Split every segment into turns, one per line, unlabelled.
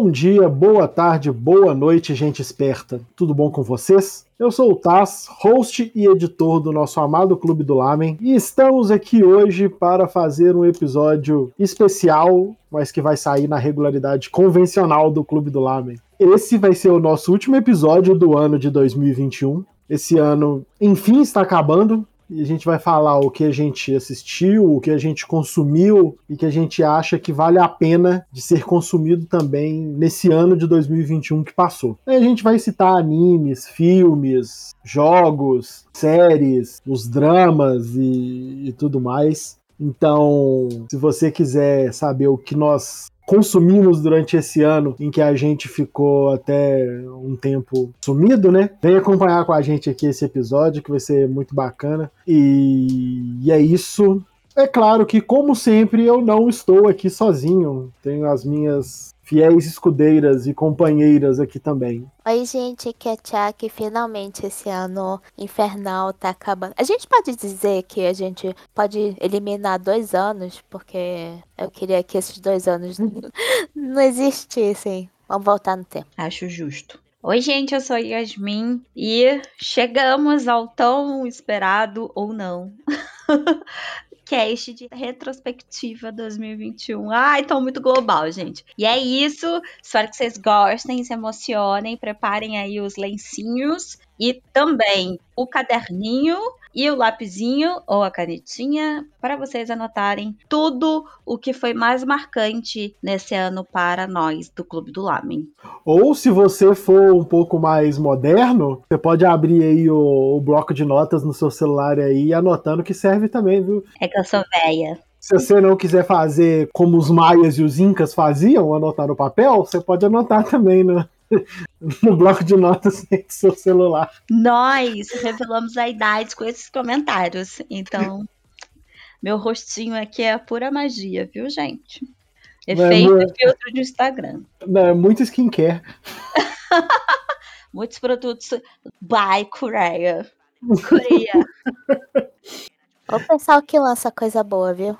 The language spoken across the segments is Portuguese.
Bom dia, boa tarde, boa noite, gente esperta. Tudo bom com vocês? Eu sou o Taz, host e editor do nosso amado Clube do Lamen, e estamos aqui hoje para fazer um episódio especial, mas que vai sair na regularidade convencional do Clube do Lamen. Esse vai ser o nosso último episódio do ano de 2021. Esse ano, enfim, está acabando e a gente vai falar o que a gente assistiu, o que a gente consumiu e que a gente acha que vale a pena de ser consumido também nesse ano de 2021 que passou. Aí a gente vai citar animes, filmes, jogos, séries, os dramas e, e tudo mais. Então, se você quiser saber o que nós consumimos durante esse ano em que a gente ficou até um tempo sumido, né? Vem acompanhar com a gente aqui esse episódio que vai ser muito bacana. E, e é isso. É claro que, como sempre, eu não estou aqui sozinho. Tenho as minhas fiéis escudeiras e companheiras aqui também.
Oi, gente, que é Tchak. Finalmente esse ano infernal tá acabando. A gente pode dizer que a gente pode eliminar dois anos, porque eu queria que esses dois anos não existissem. Vamos voltar no tempo.
Acho justo. Oi, gente, eu sou Yasmin e chegamos ao tão esperado ou não cast de retrospectiva 2021. Ai, tô muito global, gente. E é isso. Espero que vocês gostem, se emocionem, preparem aí os lencinhos e também o caderninho e o lapisinho ou a canetinha para vocês anotarem tudo o que foi mais marcante nesse ano para nós do Clube do Lamen.
Ou se você for um pouco mais moderno, você pode abrir aí o, o bloco de notas no seu celular aí anotando que serve também, viu?
É que eu sou velha.
Se você não quiser fazer como os maias e os incas faziam, anotar no papel, você pode anotar também no, no bloco de notas do seu celular.
Nós revelamos a idade com esses comentários. Então, meu rostinho aqui é pura magia, viu, gente? Efeito é, e filtro de Instagram.
Não, é muito skincare.
Muitos produtos by Coreia. Coreia.
O pessoal que lança coisa boa, viu?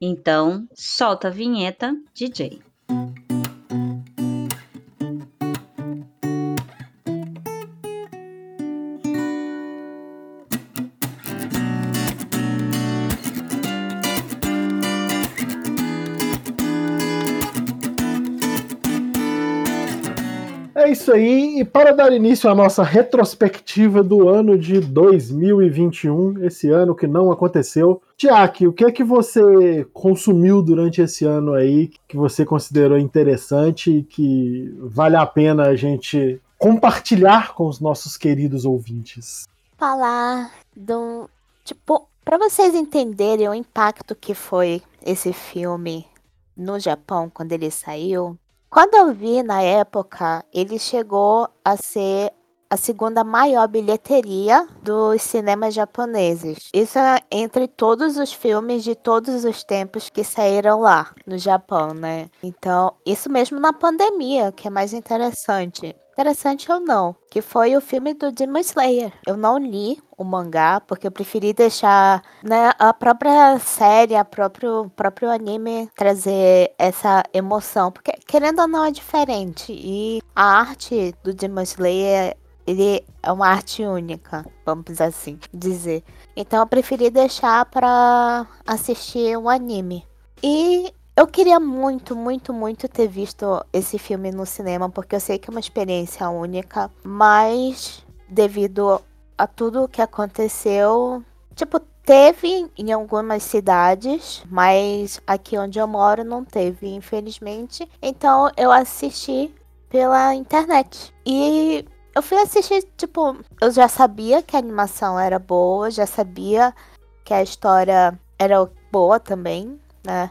Então, solta a vinheta, DJ.
É isso aí, e para dar início à nossa retrospectiva do ano de 2021, esse ano que não aconteceu. Tiaki, o que é que você consumiu durante esse ano aí que você considerou interessante e que vale a pena a gente compartilhar com os nossos queridos ouvintes?
Falar do. Tipo, para vocês entenderem o impacto que foi esse filme no Japão quando ele saiu, quando eu vi na época, ele chegou a ser a segunda maior bilheteria dos cinemas japoneses. Isso é entre todos os filmes de todos os tempos que saíram lá no Japão, né? Então, isso mesmo na pandemia, que é mais interessante interessante ou não, que foi o filme do Demon Slayer. Eu não li o mangá porque eu preferi deixar né, a própria série, a próprio próprio anime trazer essa emoção, porque querendo ou não é diferente e a arte do Demon Slayer ele é uma arte única, vamos assim dizer. Então eu preferi deixar para assistir o um anime. E eu queria muito, muito, muito ter visto esse filme no cinema, porque eu sei que é uma experiência única, mas devido a tudo o que aconteceu, tipo, teve em algumas cidades, mas aqui onde eu moro não teve, infelizmente. Então eu assisti pela internet. E eu fui assistir, tipo, eu já sabia que a animação era boa, já sabia que a história era boa também, né?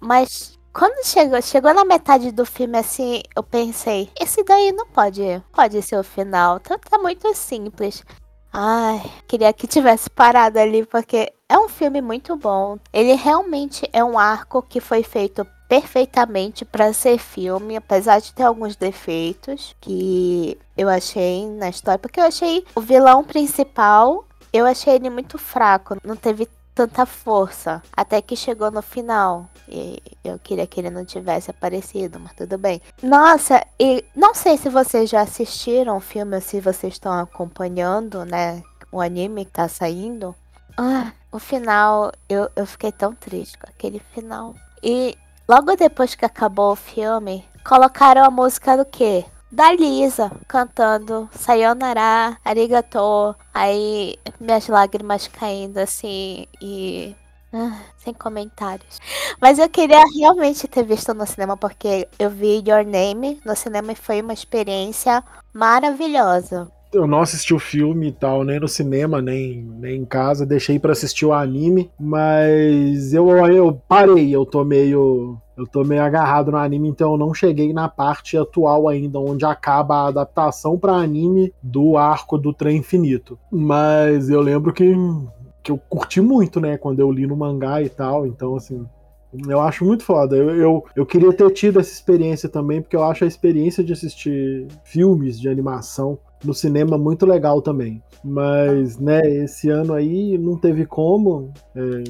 Mas quando chegou, chegou na metade do filme assim, eu pensei, esse daí não pode, pode ser o final, tá, tá muito simples. Ai, queria que tivesse parado ali porque é um filme muito bom. Ele realmente é um arco que foi feito perfeitamente para ser filme, apesar de ter alguns defeitos que eu achei na história, porque eu achei o vilão principal, eu achei ele muito fraco, não teve tanta força. Até que chegou no final. E eu queria que ele não tivesse aparecido, mas tudo bem. Nossa, e não sei se vocês já assistiram o filme ou se vocês estão acompanhando, né? O anime que tá saindo. Ah, o final, eu, eu fiquei tão triste com aquele final. E logo depois que acabou o filme, colocaram a música do quê? Da Lisa cantando Sayonara, Arigato. Aí minhas lágrimas caindo assim e. Ah, sem comentários. Mas eu queria realmente ter visto no cinema porque eu vi Your Name no cinema e foi uma experiência maravilhosa
eu não assisti o filme e tal, nem no cinema, nem, nem em casa. Deixei para assistir o anime, mas eu, eu parei, eu tô meio. Eu tô meio agarrado no anime, então eu não cheguei na parte atual ainda, onde acaba a adaptação para anime do arco do Trem Infinito. Mas eu lembro que, que eu curti muito, né, quando eu li no mangá e tal, então assim, eu acho muito foda. Eu, eu, eu, queria ter tido essa experiência também, porque eu acho a experiência de assistir filmes de animação no cinema muito legal também. Mas, né, esse ano aí não teve como. É,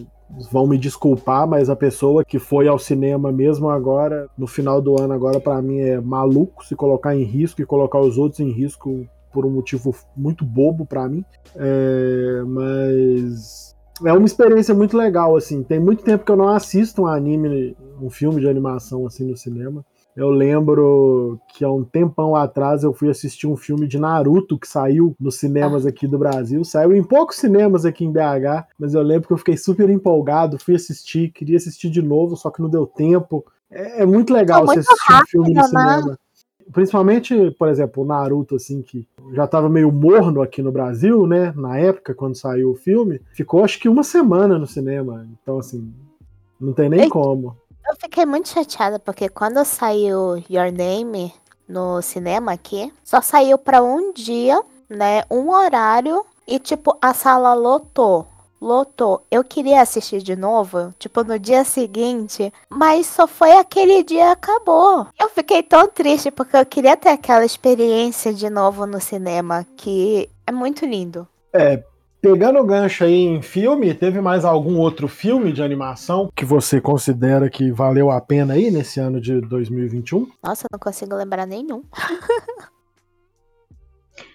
vão me desculpar, mas a pessoa que foi ao cinema mesmo agora, no final do ano agora, para mim é maluco se colocar em risco e colocar os outros em risco por um motivo muito bobo para mim. É, mas é uma experiência muito legal, assim. Tem muito tempo que eu não assisto um anime, um filme de animação assim no cinema. Eu lembro que há um tempão atrás eu fui assistir um filme de Naruto que saiu nos cinemas aqui do Brasil. Saiu em poucos cinemas aqui em BH, mas eu lembro que eu fiquei super empolgado, fui assistir, queria assistir de novo, só que não deu tempo. É, é muito legal você assistir rápido, um filme no né? cinema. Principalmente, por exemplo, o Naruto, assim, que já estava meio morno aqui no Brasil, né? Na época, quando saiu o filme, ficou acho que uma semana no cinema. Então, assim, não tem nem Ei, como.
Eu fiquei muito chateada porque quando saiu Your Name no cinema aqui, só saiu para um dia, né? Um horário e tipo a sala lotou. Lotou. Eu queria assistir de novo, tipo no dia seguinte, mas só foi aquele dia e acabou. Eu fiquei tão triste porque eu queria ter aquela experiência de novo no cinema, que é muito lindo.
É, Pegando o gancho aí em filme, teve mais algum outro filme de animação que você considera que valeu a pena aí nesse ano de 2021?
Nossa, eu não consigo lembrar nenhum.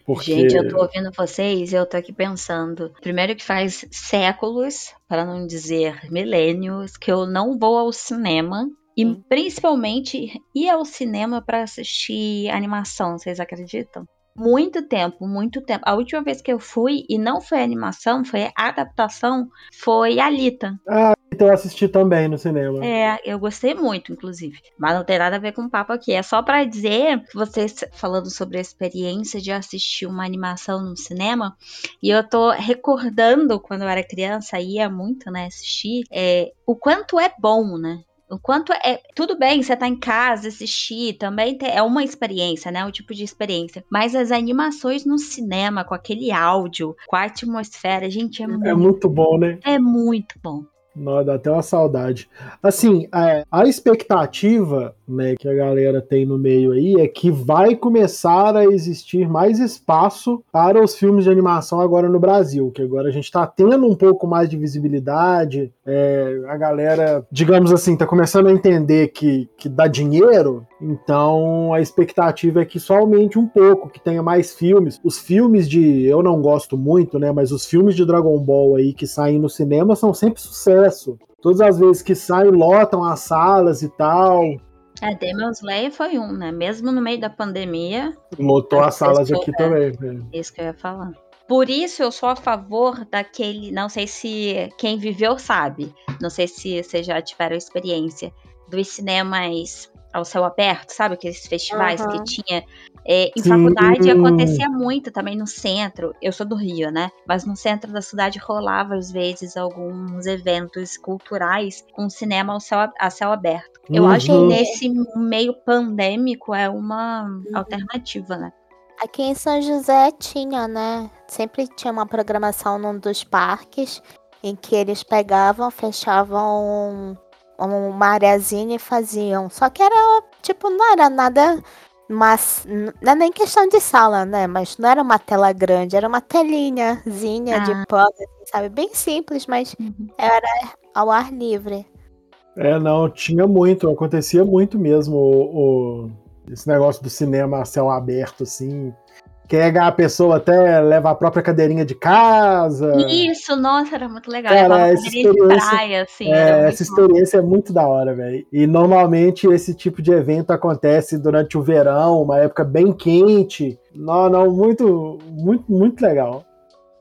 Porque... Gente, eu tô ouvindo vocês e eu tô aqui pensando. Primeiro que faz séculos, para não dizer milênios, que eu não vou ao cinema. E principalmente ir ao cinema para assistir animação, vocês acreditam? Muito tempo, muito tempo. A última vez que eu fui, e não foi animação, foi adaptação, foi Alita.
Ah, então eu assisti também no cinema.
É, eu gostei muito, inclusive. Mas não tem nada a ver com o papo aqui. É só para dizer, vocês falando sobre a experiência de assistir uma animação no cinema, e eu tô recordando quando eu era criança, ia muito, né, assistir, é, o quanto é bom, né? O quanto é. Tudo bem, você tá em casa, assistir, também é uma experiência, né? Um tipo de experiência. Mas as animações no cinema, com aquele áudio, com a atmosfera, gente, é, é muito.
É muito bom, né?
É muito bom.
Não, dá até uma saudade. Assim, a, é, a, expectativa né, que a galera tem no meio aí é que vai começar a existir mais espaço para os filmes de animação agora no Brasil, que agora a gente está tendo um pouco mais de visibilidade, é, a galera, digamos assim, está começando a entender que, que dá dinheiro, então a expectativa é que só aumente um pouco, que tenha mais filmes. Os filmes de, eu não gosto muito, né, mas os filmes de Dragon Ball aí que saem no cinema são sempre sucesso. Todas as vezes que saem, lotam as salas e tal.
É, Demon Slayer foi um, né? Mesmo no meio da pandemia.
Lotou as salas aqui é, também. Né?
Isso que eu ia falar. Por isso eu sou a favor daquele. Não sei se quem viveu sabe. Não sei se vocês já tiveram experiência dos cinemas ao céu aberto, sabe? Aqueles festivais uhum. que tinha. É, em Sim. faculdade acontecia muito também no centro. Eu sou do Rio, né? Mas no centro da cidade rolava às vezes alguns eventos culturais com cinema ao céu, a céu aberto. Eu uhum. acho que nesse meio pandêmico é uma uhum. alternativa, né?
Aqui em São José tinha, né? Sempre tinha uma programação num dos parques em que eles pegavam, fechavam uma areazinha e faziam. Só que era, tipo, não era nada Mas não é nem questão de sala, né? Mas não era uma tela grande, era uma telinhazinha ah. de pano, assim, sabe? Bem simples, mas uhum. era ao ar livre.
É, não, tinha muito, acontecia muito mesmo o, o esse negócio do cinema a céu aberto, assim. Quer a pessoa até leva a própria cadeirinha de casa.
Isso, nossa, era muito legal. Cara, essa experiência, praia, assim,
é, essa experiência bom. é muito da hora, velho. E normalmente esse tipo de evento acontece durante o verão, uma época bem quente. Não, não, muito, muito, muito legal.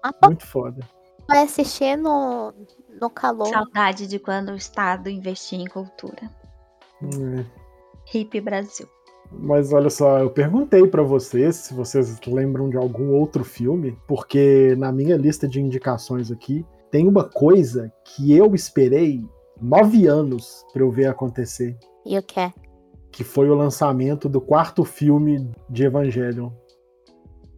Ah, muito foda.
Vai assistir no, no calor.
Saudade de quando o Estado investia em cultura. Hum. Hip Brasil.
Mas olha só, eu perguntei para vocês se vocês lembram de algum outro filme, porque na minha lista de indicações aqui tem uma coisa que eu esperei nove anos para eu ver acontecer.
E o que?
Que foi o lançamento do quarto filme de Evangelion.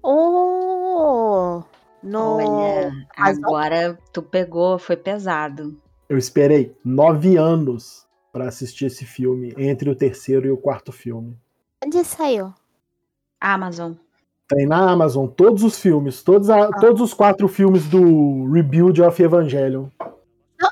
Oh! No... Olha, agora tu pegou, foi pesado.
Eu esperei nove anos para assistir esse filme, entre o terceiro e o quarto filme.
Onde saiu?
Amazon.
Tem na Amazon todos os filmes, todos, a, ah. todos os quatro filmes do Rebuild of Evangelion.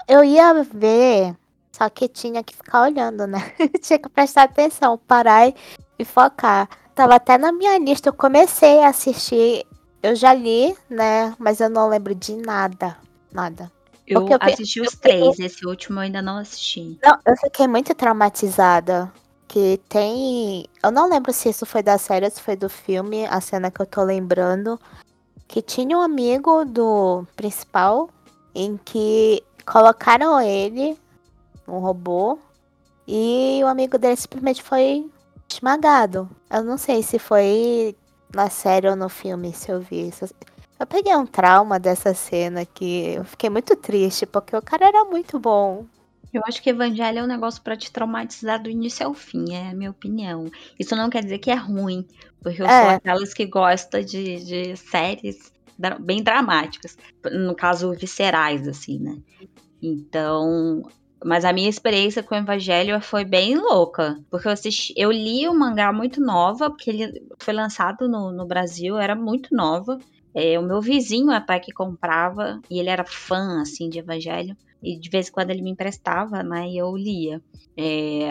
Eu ia ver, só que tinha que ficar olhando, né? tinha que prestar atenção, parar e focar. Tava até na minha lista, eu comecei a assistir, eu já li, né? Mas eu não lembro de nada, nada.
Eu, eu assisti os três, esse último eu ainda não assisti.
Não, eu fiquei muito traumatizada que tem. Eu não lembro se isso foi da série ou se foi do filme, a cena que eu tô lembrando. Que tinha um amigo do principal em que colocaram ele, um robô, e o amigo dele simplesmente foi esmagado. Eu não sei se foi na série ou no filme, se eu vi isso. Eu peguei um trauma dessa cena que eu fiquei muito triste, porque o cara era muito bom.
Eu acho que Evangelho é um negócio para te traumatizar do início ao fim, é a minha opinião. Isso não quer dizer que é ruim, porque eu é. sou aquelas que gostam de, de séries bem dramáticas, no caso, viscerais, assim, né? Então, mas a minha experiência com o Evangelho foi bem louca, porque eu assisti, eu li o mangá muito nova, porque ele foi lançado no, no Brasil, era muito nova. É, o meu vizinho até que comprava, e ele era fã, assim, de Evangelho e de vez em quando ele me emprestava, né? E eu lia. É...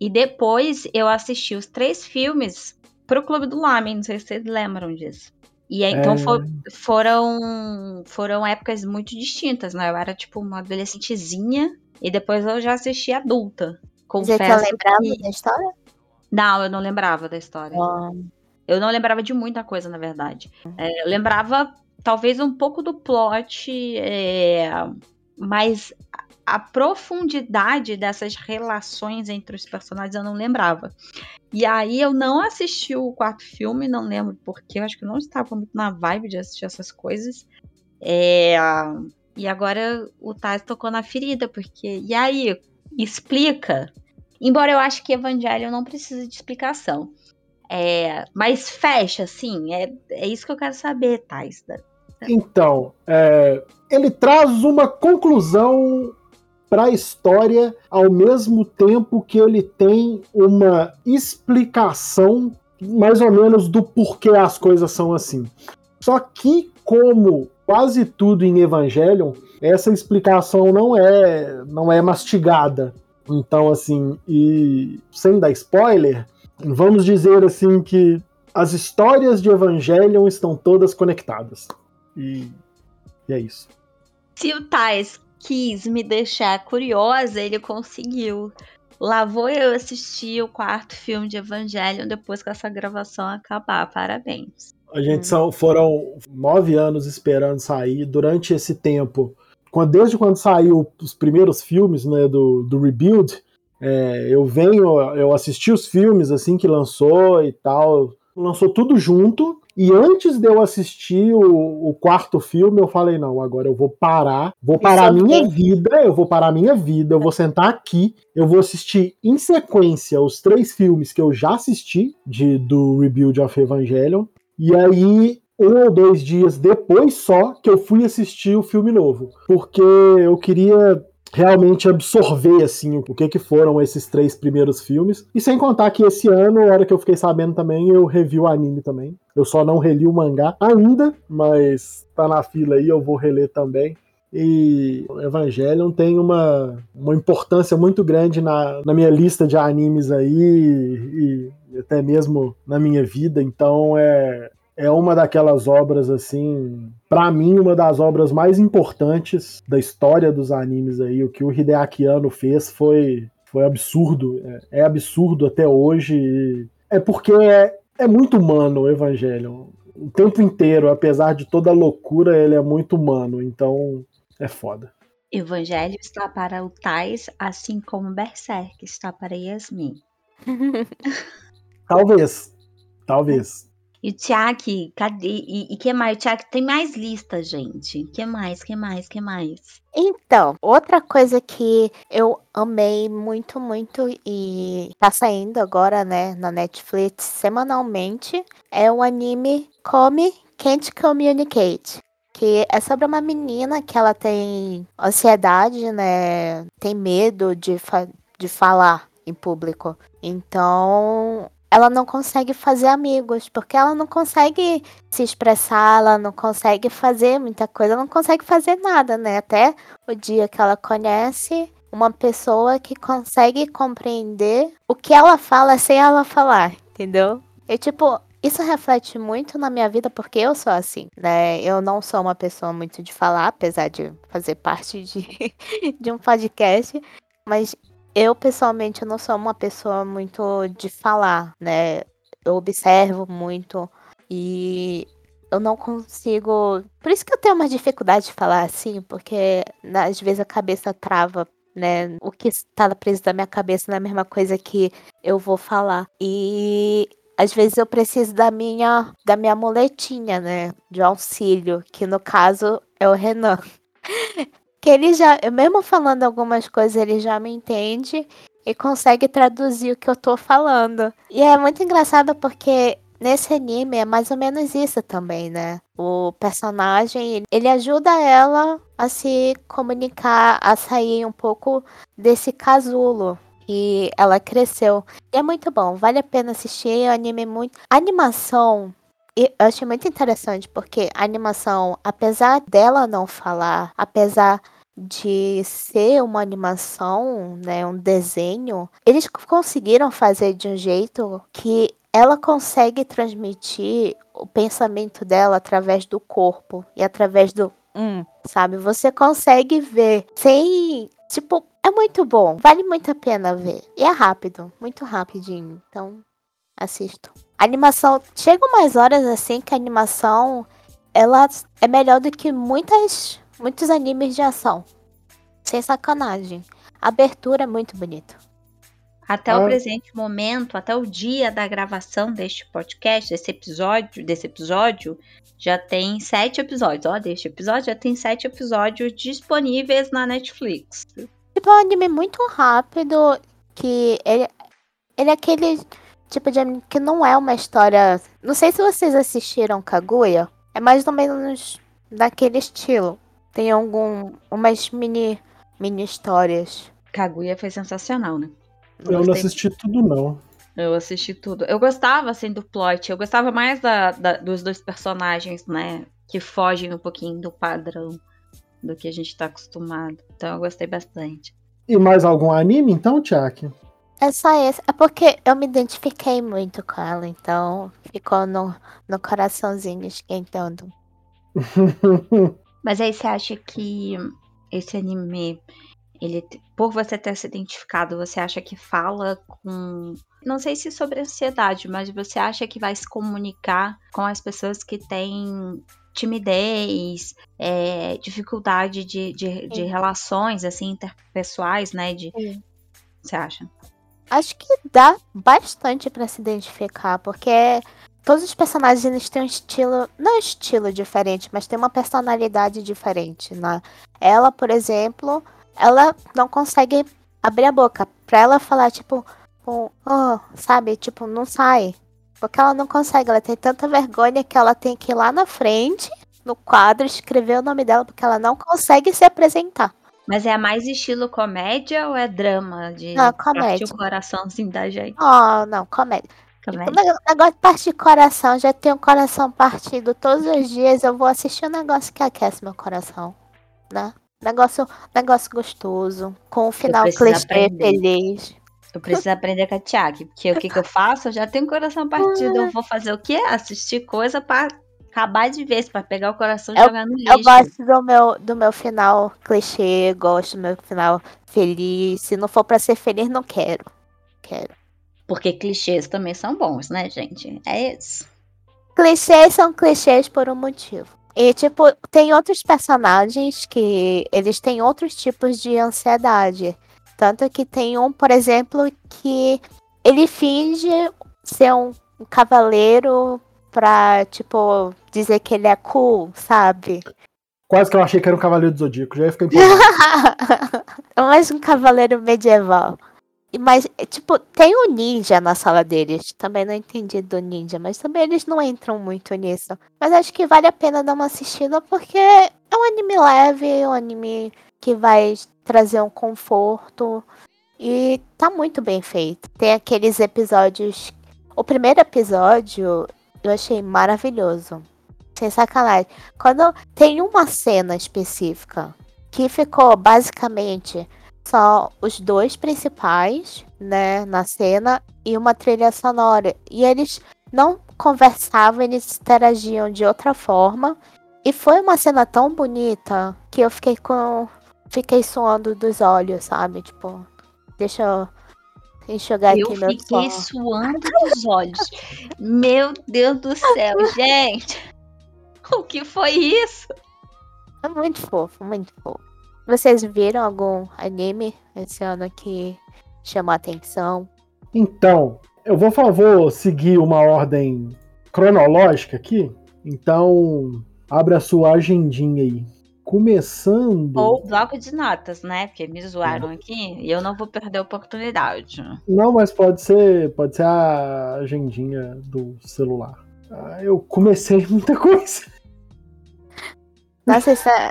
E depois eu assisti os três filmes pro Clube do Lamen, não sei se vocês lembram disso. E aí, então é... for, foram, foram épocas muito distintas, né? Eu era tipo uma adolescentezinha e depois eu já assisti adulta.
Confesso Você lembrava que... da história?
Não, eu não lembrava da história. Eu não lembrava de muita coisa, na verdade. É, eu lembrava talvez um pouco do plot é, mas a profundidade dessas relações entre os personagens eu não lembrava. E aí eu não assisti o quarto filme, não lembro porque, eu acho que eu não estava muito na vibe de assistir essas coisas. É... E agora o Taz tocou na ferida, porque. E aí, explica. Embora eu acho que Evangelho não precisa de explicação. É... Mas fecha, assim, é, é isso que eu quero saber, Thais.
Então, é, ele traz uma conclusão para a história ao mesmo tempo que ele tem uma explicação mais ou menos do porquê as coisas são assim. Só que como quase tudo em Evangelion, essa explicação não é não é mastigada. Então assim, e sem dar spoiler, vamos dizer assim que as histórias de Evangelion estão todas conectadas. E, e é isso.
Se o Tais quis me deixar curiosa, ele conseguiu. Lá vou eu assistir o quarto filme de Evangelion depois que essa gravação acabar. Parabéns.
A gente são, foram nove anos esperando sair. Durante esse tempo, quando, desde quando saiu os primeiros filmes né, do, do Rebuild, é, eu venho, eu assisti os filmes assim que lançou e tal. Lançou tudo junto. E antes de eu assistir o, o, quarto filme, eu falei: não, agora eu vou parar, vou parar a minha vida, eu vou parar a minha vida, eu vou sentar aqui, eu vou assistir em sequência os três filmes que eu já assisti de, do Rebuild of Evangelion. E aí, um ou dois dias depois só que eu fui assistir o filme novo. Porque eu queria realmente absorver assim o que que foram esses três primeiros filmes. E sem contar que esse ano, a hora que eu fiquei sabendo também, eu revi o anime também. Eu só não reli o mangá ainda, mas tá na fila aí, eu vou reler também. E Evangelion tem uma, uma importância muito grande na, na minha lista de animes aí e, e até mesmo na minha vida. Então é, é uma daquelas obras assim, para mim uma das obras mais importantes da história dos animes aí. O que o Hideaki Anno fez foi foi absurdo, é, é absurdo até hoje. É porque é, é muito humano o Evangelion. O tempo inteiro, apesar de toda a loucura, ele é muito humano. Então é foda.
Evangelho está para o Tais, assim como Berserk está para Yasmin.
talvez. Talvez.
E o Tiak, cadê? E, e que mais? Tiak, tem mais lista, gente. Que mais? Que mais? Que mais?
Então, outra coisa que eu amei muito, muito e tá saindo agora, né, na Netflix semanalmente é o anime Come Can't Communicate que é sobre uma menina que ela tem ansiedade, né? Tem medo de, fa de falar em público. Então, ela não consegue fazer amigos, porque ela não consegue se expressar, ela não consegue fazer muita coisa, ela não consegue fazer nada, né? Até o dia que ela conhece uma pessoa que consegue compreender o que ela fala sem ela falar, entendeu? E tipo, isso reflete muito na minha vida porque eu sou assim, né? Eu não sou uma pessoa muito de falar, apesar de fazer parte de, de um podcast, mas eu pessoalmente não sou uma pessoa muito de falar, né? Eu observo muito e eu não consigo. Por isso que eu tenho uma dificuldade de falar assim, porque às vezes a cabeça trava né? O que está preso da minha cabeça não é a mesma coisa que eu vou falar. E às vezes eu preciso da minha da minha muletinha, né, de auxílio, que no caso é o Renan. que ele já, mesmo falando algumas coisas, ele já me entende e consegue traduzir o que eu tô falando. E é muito engraçado porque nesse anime é mais ou menos isso também, né? O personagem, ele ajuda ela a se comunicar, a sair um pouco desse casulo, e ela cresceu. E é muito bom, vale a pena assistir. O anime é muito. A animação. Eu achei muito interessante, porque a animação, apesar dela não falar, apesar de ser uma animação, né, um desenho, eles conseguiram fazer de um jeito que ela consegue transmitir o pensamento dela através do corpo e através do hum, sabe? Você consegue ver sem, tipo, é muito bom, vale muito a pena ver. E é rápido, muito rapidinho. Então, assisto. A animação, chega umas horas assim que a animação ela é melhor do que muitas muitos animes de ação. Sem sacanagem. A abertura é muito bonita.
Até é. o presente momento, até o dia da gravação deste podcast, desse episódio, desse episódio, já tem sete episódios. Ó, deste episódio já tem sete episódios disponíveis na Netflix.
Tipo, é um anime muito rápido, que ele, ele é aquele tipo de anime que não é uma história... Não sei se vocês assistiram Kaguya, é mais ou menos daquele estilo. Tem algum umas mini mini histórias.
Kaguya foi sensacional, né?
Eu, eu não assisti tudo não.
Eu assisti tudo. Eu gostava assim do plot. Eu gostava mais da, da, dos dois personagens, né? Que fogem um pouquinho do padrão do que a gente tá acostumado. Então eu gostei bastante.
E mais algum anime então, Tiaki?
É só esse. É porque eu me identifiquei muito com ela, então ficou no, no coraçãozinho esquentando.
Mas aí você acha que esse anime, ele, por você ter se identificado, você acha que fala com. Não sei se sobre ansiedade, mas você acha que vai se comunicar com as pessoas que têm timidez, é, dificuldade de, de, de, relações assim interpessoais, né? De, você acha?
Acho que dá bastante para se identificar, porque todos os personagens eles têm um estilo, não estilo diferente, mas tem uma personalidade diferente, né? Ela, por exemplo, ela não consegue abrir a boca para ela falar tipo, oh, sabe, tipo, não sai. Porque ela não consegue, ela tem tanta vergonha que ela tem que ir lá na frente, no quadro, escrever o nome dela, porque ela não consegue se apresentar.
Mas é mais estilo comédia ou é drama? De
Não, comédia.
o coraçãozinho da gente?
Oh, não, comédia. O
Comédia.
neg- negócio de partir de coração, já tenho o coração partido todos os dias. Eu vou assistir um negócio que aquece meu coração, né? Negócio, negócio gostoso, com um final clichê feliz.
Eu preciso aprender com a Tiago, porque o que, que eu faço? Eu já tenho o coração partido. Eu vou fazer o quê? Assistir coisa pra acabar de vez, pra pegar o coração e
Eu-
jogar no lixo.
Eu gosto do meu, do meu final clichê, gosto do meu final feliz. Se não for pra ser feliz, não quero. Quero.
Porque clichês também são bons, né, gente? É isso.
Clichês são clichês por um motivo. E, tipo, tem outros personagens que eles têm outros tipos de ansiedade. Tanto que tem um, por exemplo, que ele finge ser um, um cavaleiro pra, tipo, dizer que ele é cool, sabe?
Quase que eu achei que era um Cavaleiro do Zodíaco, já ia ficar empolgado.
É mais um cavaleiro medieval. Mas, é, tipo, tem um ninja na sala deles. Também não entendi do ninja, mas também eles não entram muito nisso. Mas acho que vale a pena dar uma assistida porque é um anime leve, um anime que vai trazer um conforto. E tá muito bem feito. Tem aqueles episódios. O primeiro episódio eu achei maravilhoso. Sem sacanagem. Quando tem uma cena específica que ficou basicamente só os dois principais, né, na cena e uma trilha sonora. E eles não conversavam, eles interagiam de outra forma. E foi uma cena tão bonita que eu fiquei com. Fiquei suando dos olhos, sabe? Tipo, deixa eu enxugar
Eu
aqui meu
fiquei
suor.
suando dos olhos. Meu Deus do céu, gente. O que foi isso?
É muito fofo, muito fofo. Vocês viram algum anime esse ano que chamou a atenção?
Então, eu vou, fa- vou seguir uma ordem cronológica aqui. Então, abre a sua agendinha aí. Começando.
Ou bloco de notas, né? Porque me zoaram aqui e eu não vou perder a oportunidade.
Não, mas pode ser, pode ser a agendinha do celular. Ah, eu comecei muita coisa.
Nossa, isso é,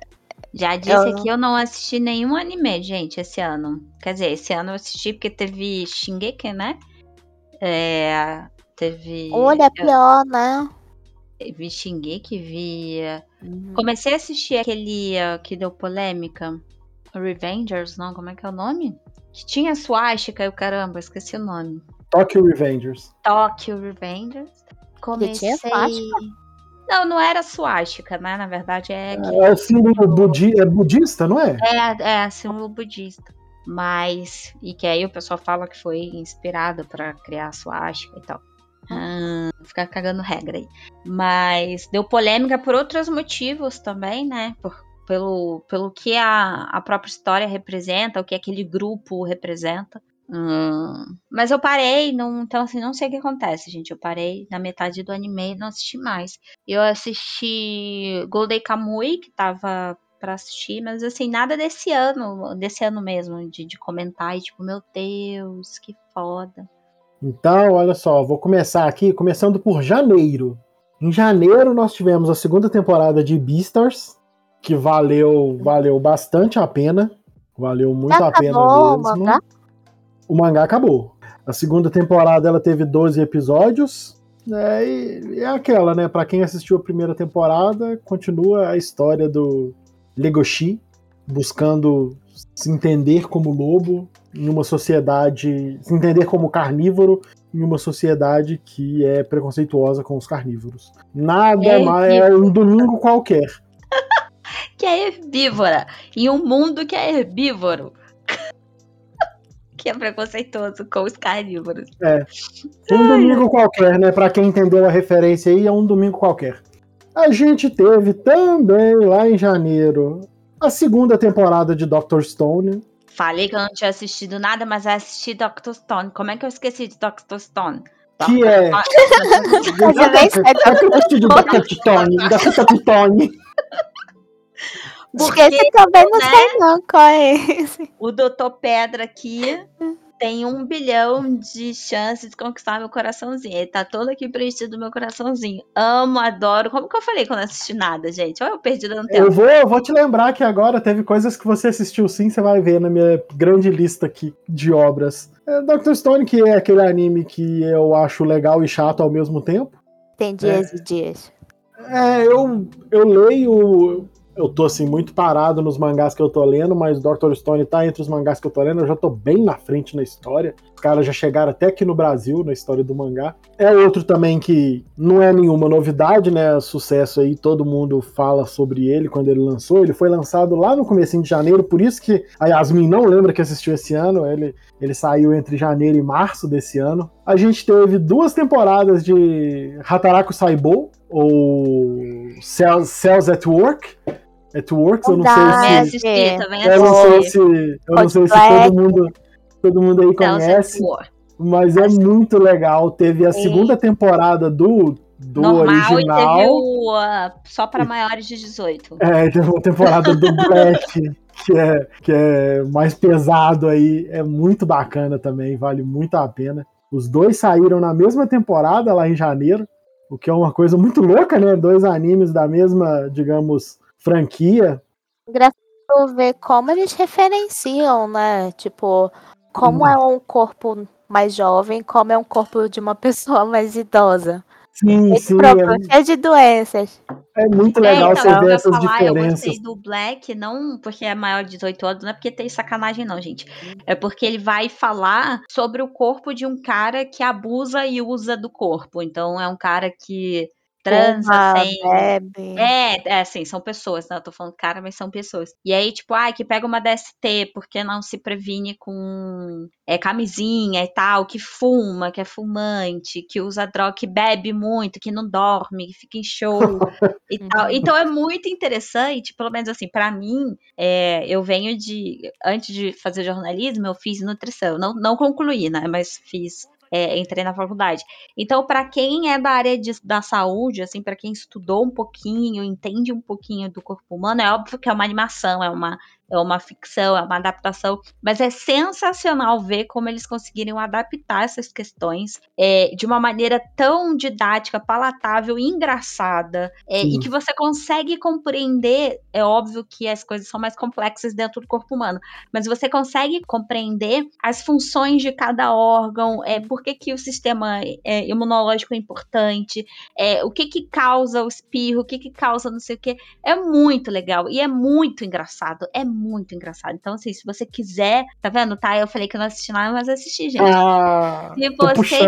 Já disse
Eu-
que eu não assisti nenhum anime, gente, esse ano. Quer dizer, esse ano eu assisti porque teve Shingeki, né? É, teve.
olha, é pior, né?
Vi Shingeki, vi. Comecei a assistir aquele uh, que deu polêmica. Revengers, não? Como é que é o nome? Que tinha Swastika e o caramba, esqueci o nome.
Tokyo Revengers.
Tokyo Revengers. Comecei.
tinha swastika?
Não, não era Swastika, né? Na verdade é. que-
É o símbolo budi é budista, não é?
É, é símbolo budista. Mas. E que aí o pessoal fala que foi inspirado pra criar a swastika e tal. Ah, ficar cagando regra aí. Mas deu polêmica por outros motivos também, né? Por, pelo, pelo que a, a própria história representa, o que aquele grupo representa. Hum, mas eu parei, não, então assim, não sei o que acontece, gente. Eu parei na metade do anime e não assisti mais. Eu assisti Golden Kamui, que tava pra assistir, mas assim, nada desse ano, desse ano mesmo, de, de comentar e tipo, meu Deus, que foda.
Então, olha só, vou começar aqui, começando por janeiro. Em janeiro nós tivemos a segunda temporada de Beastars, que valeu, valeu bastante a pena. Valeu muito
Já
a pena
acabou
mesmo.
mangá?
O mangá acabou. A segunda temporada ela teve 12 episódios. né, e é aquela, né? Pra quem assistiu a primeira temporada, continua a história do Legoshi buscando se entender como lobo em uma sociedade, se entender como carnívoro em uma sociedade que é preconceituosa com os carnívoros. Nada
É
mais é um domingo qualquer.
Que é herbívora. Em um mundo que é herbívoro. Que é preconceituoso com os carnívoros.
Um domingo qualquer, né? Pra quem entendeu a referência aí, é um domingo qualquer. A gente teve também lá em janeiro a segunda temporada de Doctor Stone.
Falei que eu não tinha assistido nada, mas eu assisti Dr. Stone. Como é que eu esqueci de Dr. Stone?
Que é. Dr. Stone. Dr. Stone.
Porque esse também não
né?
sei não qual é esse.
O Doutor Pedra aqui tem um bilhão de chances de conquistar meu coraçãozinho. Ele tá todo aqui preenchido do meu coraçãozinho. Amo, adoro. Como que eu falei quando assisti nada, gente? Olha, eu perdi no tempo.
Eu vou, eu vou te lembrar que agora teve coisas que você assistiu sim, você vai ver na minha grande lista aqui de obras. É Dr. Stone, que é aquele anime que eu acho legal e chato ao mesmo tempo.
Tem dias é. e dias.
É, eu, eu leio eu tô assim muito parado nos mangás que eu tô lendo, mas Dr. Stone tá entre os mangás que eu tô lendo, eu já tô bem na frente na história. Os caras já chegaram até aqui no Brasil na história do mangá. É outro também que não é nenhuma novidade, né? Sucesso aí, todo mundo fala sobre ele quando ele lançou. Ele foi lançado lá no começo de janeiro, por isso que a Yasmin não lembra que assistiu esse ano. Ele, ele saiu entre janeiro e março desse ano. A gente teve duas temporadas de Hataraku Saibou, ou Cells at Work, At Works, eu não sei se.
Assistir, também
eu não sei se, eu não sei se todo mundo, todo mundo aí conhece. Mas é muito legal. Teve a segunda temporada do, do
Normal,
original.
E teve o, uh, só para maiores de 18.
É, teve uma temporada do Black, que é, que é mais pesado aí. É muito bacana também, vale muito a pena. Os dois saíram na mesma temporada lá em janeiro, o que é uma coisa muito louca, né? Dois animes da mesma, digamos, franquia.
Engraçado ver como eles referenciam, né? Tipo, como hum. é um corpo mais jovem, como é um corpo de uma pessoa mais idosa.
Sim, Esse sim.
É, é de doenças.
É muito legal é, então, você ver essas falar, diferenças.
Eu gostei do Black, não porque é maior de 18 anos, não é porque tem sacanagem, não, gente. É porque ele vai falar sobre o corpo de um cara que abusa e usa do corpo. Então é um cara que transa, assim.
Bebe.
É, é, assim, são pessoas, né? Eu tô falando cara, mas são pessoas. E aí, tipo, ai, que pega uma DST, porque não se previne com é, camisinha e tal, que fuma, que é fumante, que usa droga, que bebe muito, que não dorme, que fica em show e tal. Uhum. Então é muito interessante, pelo menos assim, para mim, é, eu venho de. Antes de fazer jornalismo, eu fiz nutrição. Não, não concluí, né? Mas fiz é, entrei na faculdade. Então, para quem é da área de, da saúde, assim, para quem estudou um pouquinho, entende um pouquinho do corpo humano, é óbvio que é uma animação, é uma é uma ficção, é uma adaptação, mas é sensacional ver como eles conseguiram adaptar essas questões é, de uma maneira tão didática, palatável, engraçada, é, e que você consegue compreender. É óbvio que as coisas são mais complexas dentro do corpo humano, mas você consegue compreender as funções de cada órgão, é, por que, que o sistema é, imunológico é importante, é, o que, que causa o espirro, o que, que causa não sei o que. É muito legal e é muito engraçado. É muito engraçado. Então, assim, se você quiser, tá vendo? Tá, eu falei que eu não assisti nada, mas assisti, gente.
Ah, se, você,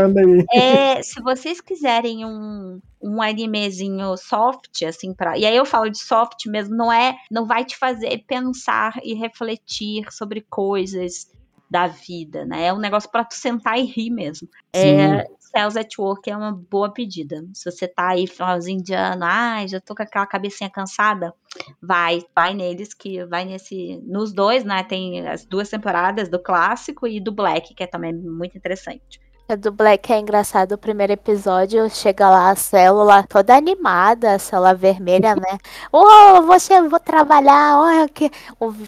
é, se vocês quiserem um, um animezinho soft, assim, para E aí eu falo de soft mesmo, não é. Não vai te fazer pensar e refletir sobre coisas da vida, né? É um negócio para tu sentar e rir mesmo. É, Cells at Work é uma boa pedida. Se você tá aí finalzinho de ano, ah, já tô com aquela cabecinha cansada, vai, vai neles que vai nesse, nos dois, né? Tem as duas temporadas do clássico e do Black, que é também muito interessante.
A do Black é engraçado, o primeiro episódio chega lá a célula toda animada, a célula vermelha, né? Oh, você vou trabalhar, olha que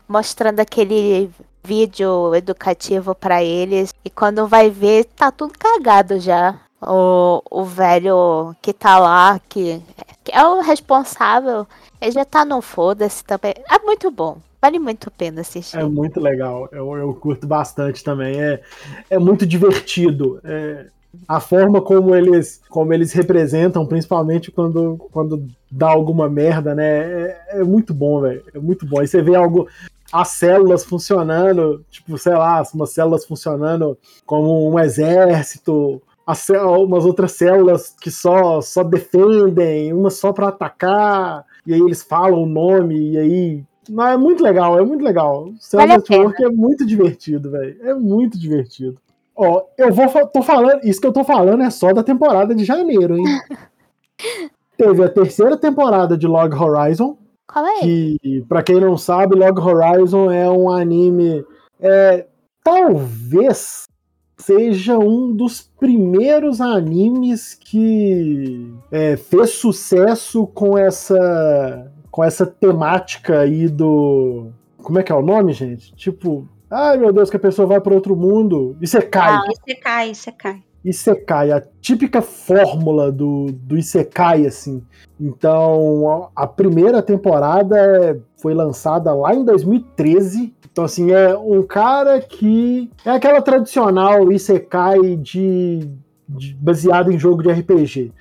mostrando aquele vídeo educativo para eles e quando vai ver tá tudo cagado já. O, o velho que tá lá, que, que é o responsável, ele já tá no foda-se também. É muito bom. Vale muito a pena assistir.
É muito legal. Eu, eu curto bastante também. É, é muito divertido. É, a forma como eles, como eles representam, principalmente quando, quando dá alguma merda, né? É, é muito bom, velho. É muito bom. Aí você vê algo. As células funcionando, tipo, sei lá, umas células funcionando como um exército, as, umas outras células que só, só defendem, uma só para atacar, e aí eles falam o nome, e aí não, é muito legal, é muito legal. Cells vale Network é muito divertido, velho. É muito divertido. Ó, eu vou tô falando, isso que eu tô falando é só da temporada de janeiro, hein? Teve a terceira temporada de Log Horizon. Que, pra quem não sabe, Log Horizon é um anime. É, talvez seja um dos primeiros animes que é, fez sucesso com essa com essa temática aí do. Como é que é o nome, gente? Tipo, Ai meu Deus, que a pessoa vai para outro mundo e você cai.
Ah, Isekai, Isekai.
Isekai, a típica fórmula do, do Isekai, assim. Então, a, primeira temporada é- foi lançada lá em 2013. Então, assim, é um cara que. É aquela tradicional Isekai de, de baseado em jogo de RPG.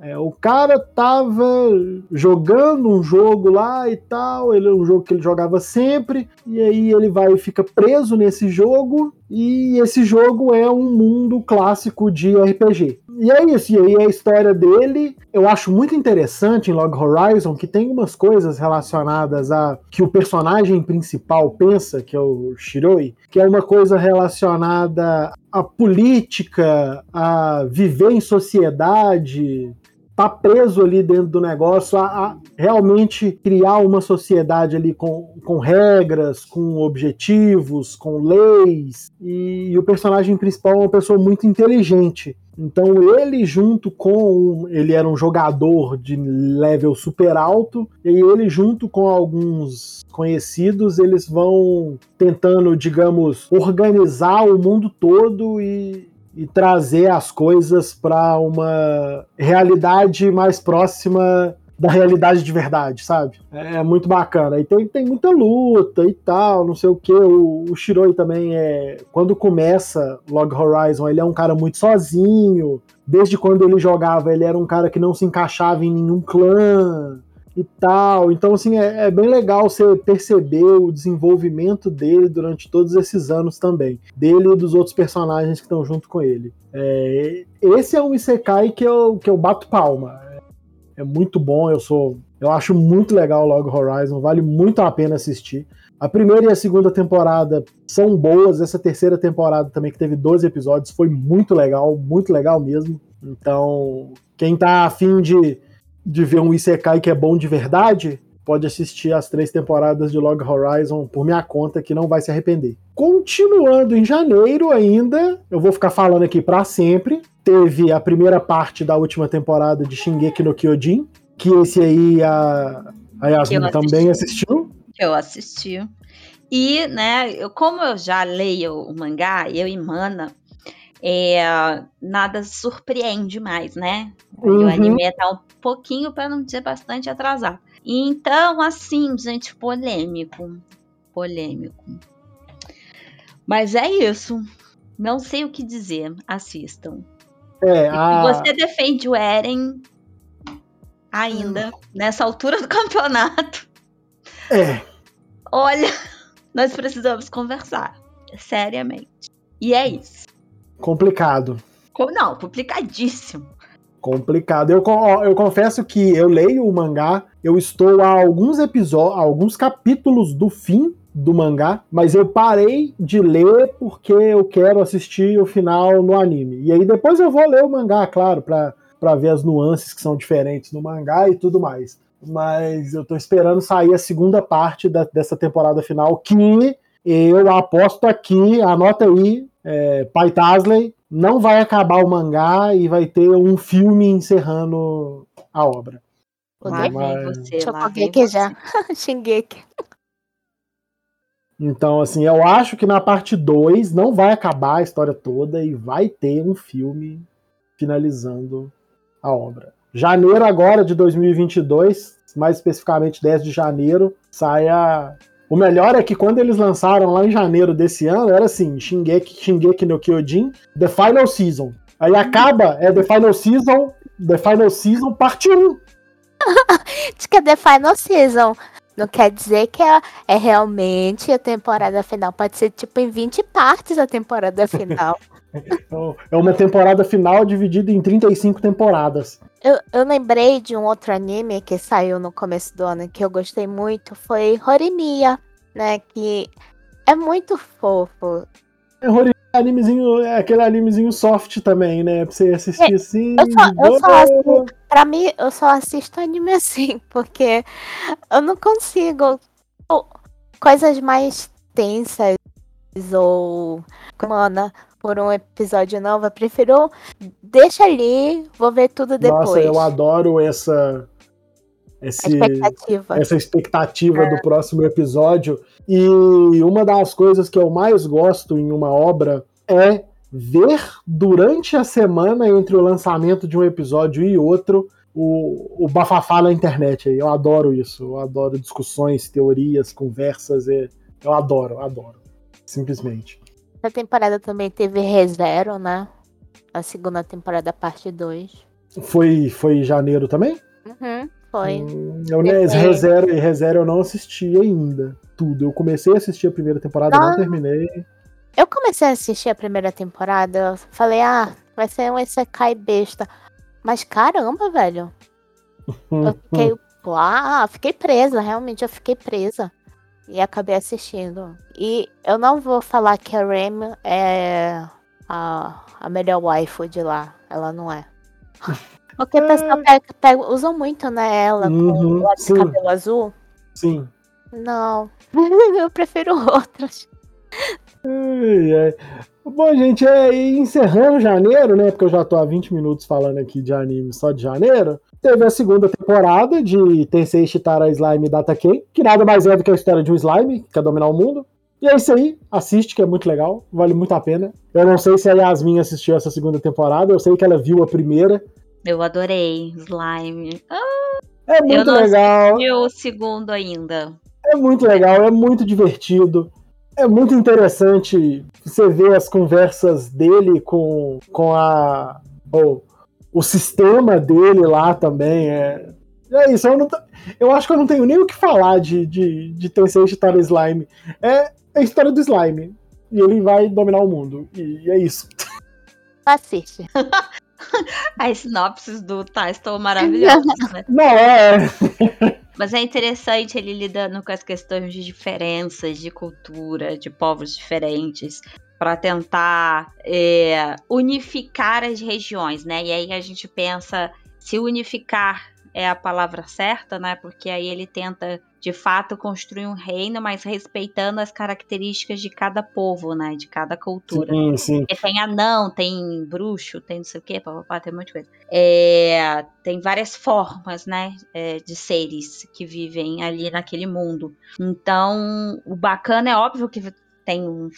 É, o cara tava jogando um jogo lá e tal, ele é um jogo que ele jogava sempre, e aí ele vai e fica preso nesse jogo, e esse jogo é um mundo clássico de RPG. E é isso, e aí a história dele, eu acho muito interessante em Log Horizon que tem umas coisas relacionadas a que o personagem principal pensa, que é o Shiroi, que é uma coisa relacionada à política, a viver em sociedade, tá preso ali dentro do negócio a, a realmente criar uma sociedade ali com, com regras, com objetivos, com leis. E, e o personagem principal é uma pessoa muito inteligente. Então ele junto com ele era um jogador de level super alto e ele junto com alguns conhecidos eles vão tentando digamos organizar o mundo todo e, e trazer as coisas para uma realidade mais próxima da realidade de verdade, sabe? É muito bacana. E tem, tem muita luta e tal, não sei o que. O, o Shiroi também é. Quando começa Log Horizon, ele é um cara muito sozinho. Desde quando ele jogava, ele era um cara que não se encaixava em nenhum clã e tal. Então, assim, é, é, bem legal você perceber o desenvolvimento dele durante todos esses anos também. Dele e dos outros personagens que estão junto com ele. É, esse é um Isekai que eu, que eu bato palma. É, é muito bom, eu sou. Eu acho muito legal o Log Horizon, vale muito a pena assistir. A primeira e a segunda temporada são boas, essa terceira temporada também, que teve 12 episódios, foi muito legal, muito legal mesmo. Então, quem tá afim de de ver um Isekai que é bom de verdade, pode assistir as três temporadas de Log Horizon por minha conta, que não vai se arrepender. Continuando em janeiro ainda, eu vou ficar falando aqui para sempre. Teve a primeira parte da última temporada de Shingeki no Kyojin, que esse aí a, a Yasmin também assistiu.
Eu assisti. E, né, eu, como eu já leio o mangá, eu e Mana, é, nada surpreende mais, né? Uhum. O anime tá um pouquinho, para não dizer bastante, atrasado. Então, assim, gente, polêmico. Polêmico. Mas é isso. Não sei o que dizer. Assistam.
É, a...
Você defende o Eren ainda, hum. nessa altura do campeonato.
É.
Olha, nós precisamos conversar. Seriamente. E é isso.
Complicado.
Não, complicadíssimo.
Complicado. Eu, eu confesso que eu leio o mangá, eu estou a alguns episódios, alguns capítulos do fim do mangá, mas eu parei de ler porque eu quero assistir o final no anime. E aí depois eu vou ler o mangá, claro, para para ver as nuances que são diferentes no mangá e tudo mais. Mas eu tô esperando sair a segunda parte da, dessa temporada final, que eu aposto aqui, anota aí, é, Pai Tasley, não vai acabar o mangá e vai ter um filme encerrando a obra.
Lá você, Shokugeki já. Shingeki.
Então, assim, eu acho que na parte 2 não vai acabar a história toda e vai ter um filme finalizando a obra. Janeiro agora de 2022, mais especificamente 10 de janeiro, sai a o melhor é que quando eles lançaram lá em janeiro desse ano, era assim, Shingeki, Shingeki no Kyojin, The Final Season. Aí acaba, é The Final Season, The Final Season, parte 1.
Diz que é The Final Season. Não quer dizer que é, é, realmente a temporada final. Pode ser tipo em 20 partes a temporada final.
É uma temporada final dividida em 35 temporadas.
Eu, eu lembrei de um outro anime que saiu no começo do ano que eu gostei muito, foi Horimiya, né? Que é muito fofo.
É Horimiya é animezinho, é aquele animezinho soft também, né? Pra você assistir é, assim.
Eu só, eu só assisto, pra mim, eu só assisto anime assim, porque eu não consigo. Coisas mais tensas ou. Mano, por um episódio novo, eu prefiro deixa ali, vou ver tudo depois.
Nossa, eu adoro essa esse,
expectativa.
essa expectativa é. do próximo episódio. E uma das coisas que eu mais gosto em uma obra é ver durante a semana entre o lançamento de um episódio e outro o, o bafafá na internet. Eu adoro isso. Eu adoro discussões, teorias, conversas. Eu adoro, adoro. Simplesmente.
Essa temporada também teve ReZero, né? A segunda temporada, parte 2.
Foi, foi em janeiro também?
Uhum, foi.
Hum, eu, né, ReZero e ReZero eu não assisti ainda. Tudo. Eu comecei a assistir a primeira temporada, não, não terminei.
Eu comecei a assistir a primeira temporada, falei, ah, vai ser um Isekai besta. Mas caramba, velho. Eu fiquei. Ah, fiquei presa, realmente eu fiquei presa. E acabei assistindo. E eu não vou falar que a Rem é a, a melhor waifu de lá. Ela não é. Porque o pessoal pega, pega, usam muito, né, ela uhum, com o cabelo azul.
Sim.
Não. eu prefiro outras.
Ai, ai. Bom, gente, é, encerrando janeiro, né? Porque eu já tô há 20 minutos falando aqui de anime só de janeiro. Teve a segunda temporada de Tensei Shitara Slime Data Ken, que nada mais é do que a história de um slime que quer dominar o mundo. E é isso aí, assiste, que é muito legal, vale muito a pena. Eu não sei se a Yasmin assistiu essa segunda temporada, eu sei que ela viu a primeira.
Eu adorei Slime.
Ah, é muito eu não legal.
o segundo ainda.
É muito legal, é muito divertido. É muito interessante você ver as conversas dele com, com a. Oh, o sistema dele lá também. É, é isso. Eu, não, eu acho que eu não tenho nem o que falar de, de, de Tensei Shitara Slime. É, é a história do Slime. E ele vai dominar o mundo. E é isso.
Assiste.
As sinopses do Tais estão maravilhosas, né?
Não, é.
Mas é interessante ele lidando com as questões de diferenças de cultura, de povos diferentes, para tentar é, unificar as regiões, né? E aí a gente pensa se unificar é a palavra certa, né? Porque aí ele tenta de fato construir um reino, mas respeitando as características de cada povo, né? De cada cultura.
Sim, sim.
E tem anão, tem bruxo, tem não sei o quê, papapá, tem um monte de coisa. É, tem várias formas, né? É, de seres que vivem ali naquele mundo. Então, o bacana é óbvio que tem um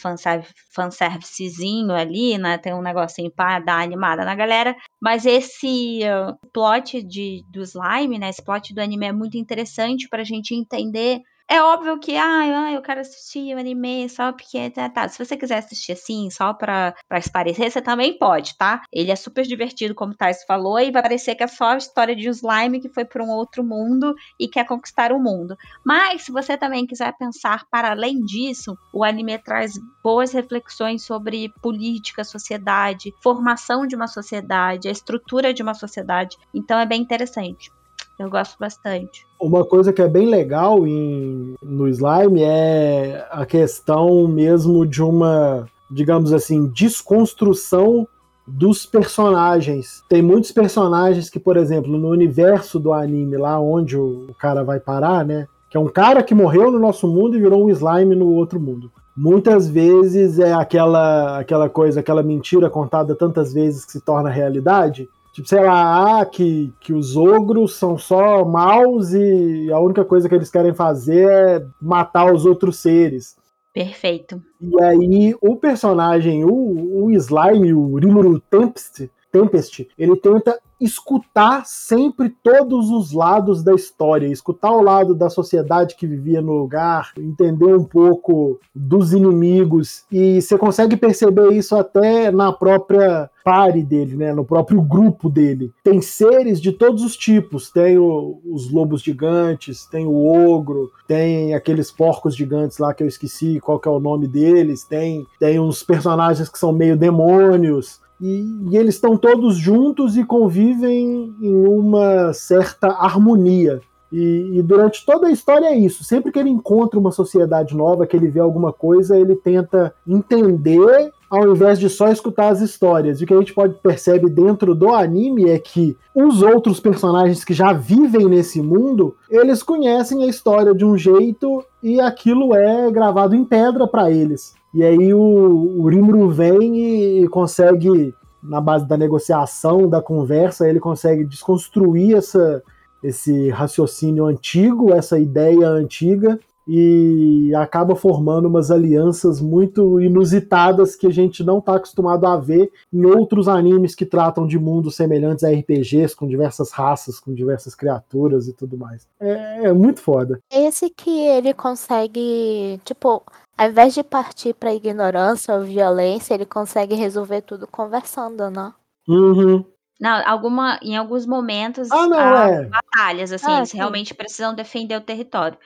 fanservicezinho ali, né? Tem um negocinho para dar animada na galera. Mas esse uh, plot de, do slime, né? Esse plot do anime é muito interessante pra gente entender é óbvio que, ah, eu quero assistir o anime só porque. Tá, tá. Se você quiser assistir assim, só pra, pra esparecer, você também pode, tá? Ele é super divertido, como o Thais falou, e vai parecer que é só a história de um slime que foi para um outro mundo e quer conquistar o mundo. Mas, se você também quiser pensar para além disso, o anime traz boas reflexões sobre política, sociedade, formação de uma sociedade, a estrutura de uma sociedade. Então, é bem interessante. Eu gosto bastante.
Uma coisa que é bem legal em, no slime é a questão mesmo de uma, digamos assim, desconstrução dos personagens. Tem muitos personagens que, por exemplo, no universo do anime, lá onde o, cara vai parar, né? Que é um cara que morreu no nosso mundo e virou um slime no outro mundo. Muitas vezes é aquela, aquela coisa, aquela mentira contada tantas vezes que se torna realidade. Tipo, sei lá, ah, que, que os ogros são só maus e a única coisa que eles querem fazer é matar os outros seres.
Perfeito.
E aí, o personagem, o, o Slime, o Rimuru Tempest, Tempest, ele tenta escutar sempre todos os lados da história, escutar o lado da sociedade que vivia no lugar, entender um pouco dos inimigos e você consegue perceber isso até na própria pare dele, né, no próprio grupo dele. Tem seres de todos os tipos, tem o, os lobos gigantes, tem o ogro, tem aqueles porcos gigantes lá que eu esqueci qual que é o nome deles, tem tem uns personagens que são meio demônios, e, e eles estão todos juntos e convivem em uma certa harmonia. E, e, durante toda a história é isso. Sempre que ele encontra uma sociedade nova, que ele vê alguma coisa, ele tenta entender ao invés de só escutar as histórias. E o que a gente pode perceber dentro do anime é que os outros personagens que já vivem nesse mundo, eles conhecem a história de um jeito e aquilo é gravado em pedra para eles. E aí o, o Rimuru vem e consegue, na base da negociação, da conversa, ele consegue desconstruir essa, esse raciocínio antigo, essa ideia antiga, e acaba formando umas alianças muito inusitadas que a gente não está acostumado a ver em outros animes que tratam de mundos semelhantes a RPGs, com diversas raças, com diversas criaturas e tudo mais. É, é muito foda.
Esse que ele consegue, tipo, ao invés de partir pra ignorância ou violência, ele consegue resolver tudo conversando, né?
Uhum.
Não, alguma, em alguns momentos,
Ah, não,
há
é.
batalhas, assim,
Ah,
eles
sim.
realmente precisam defender o território.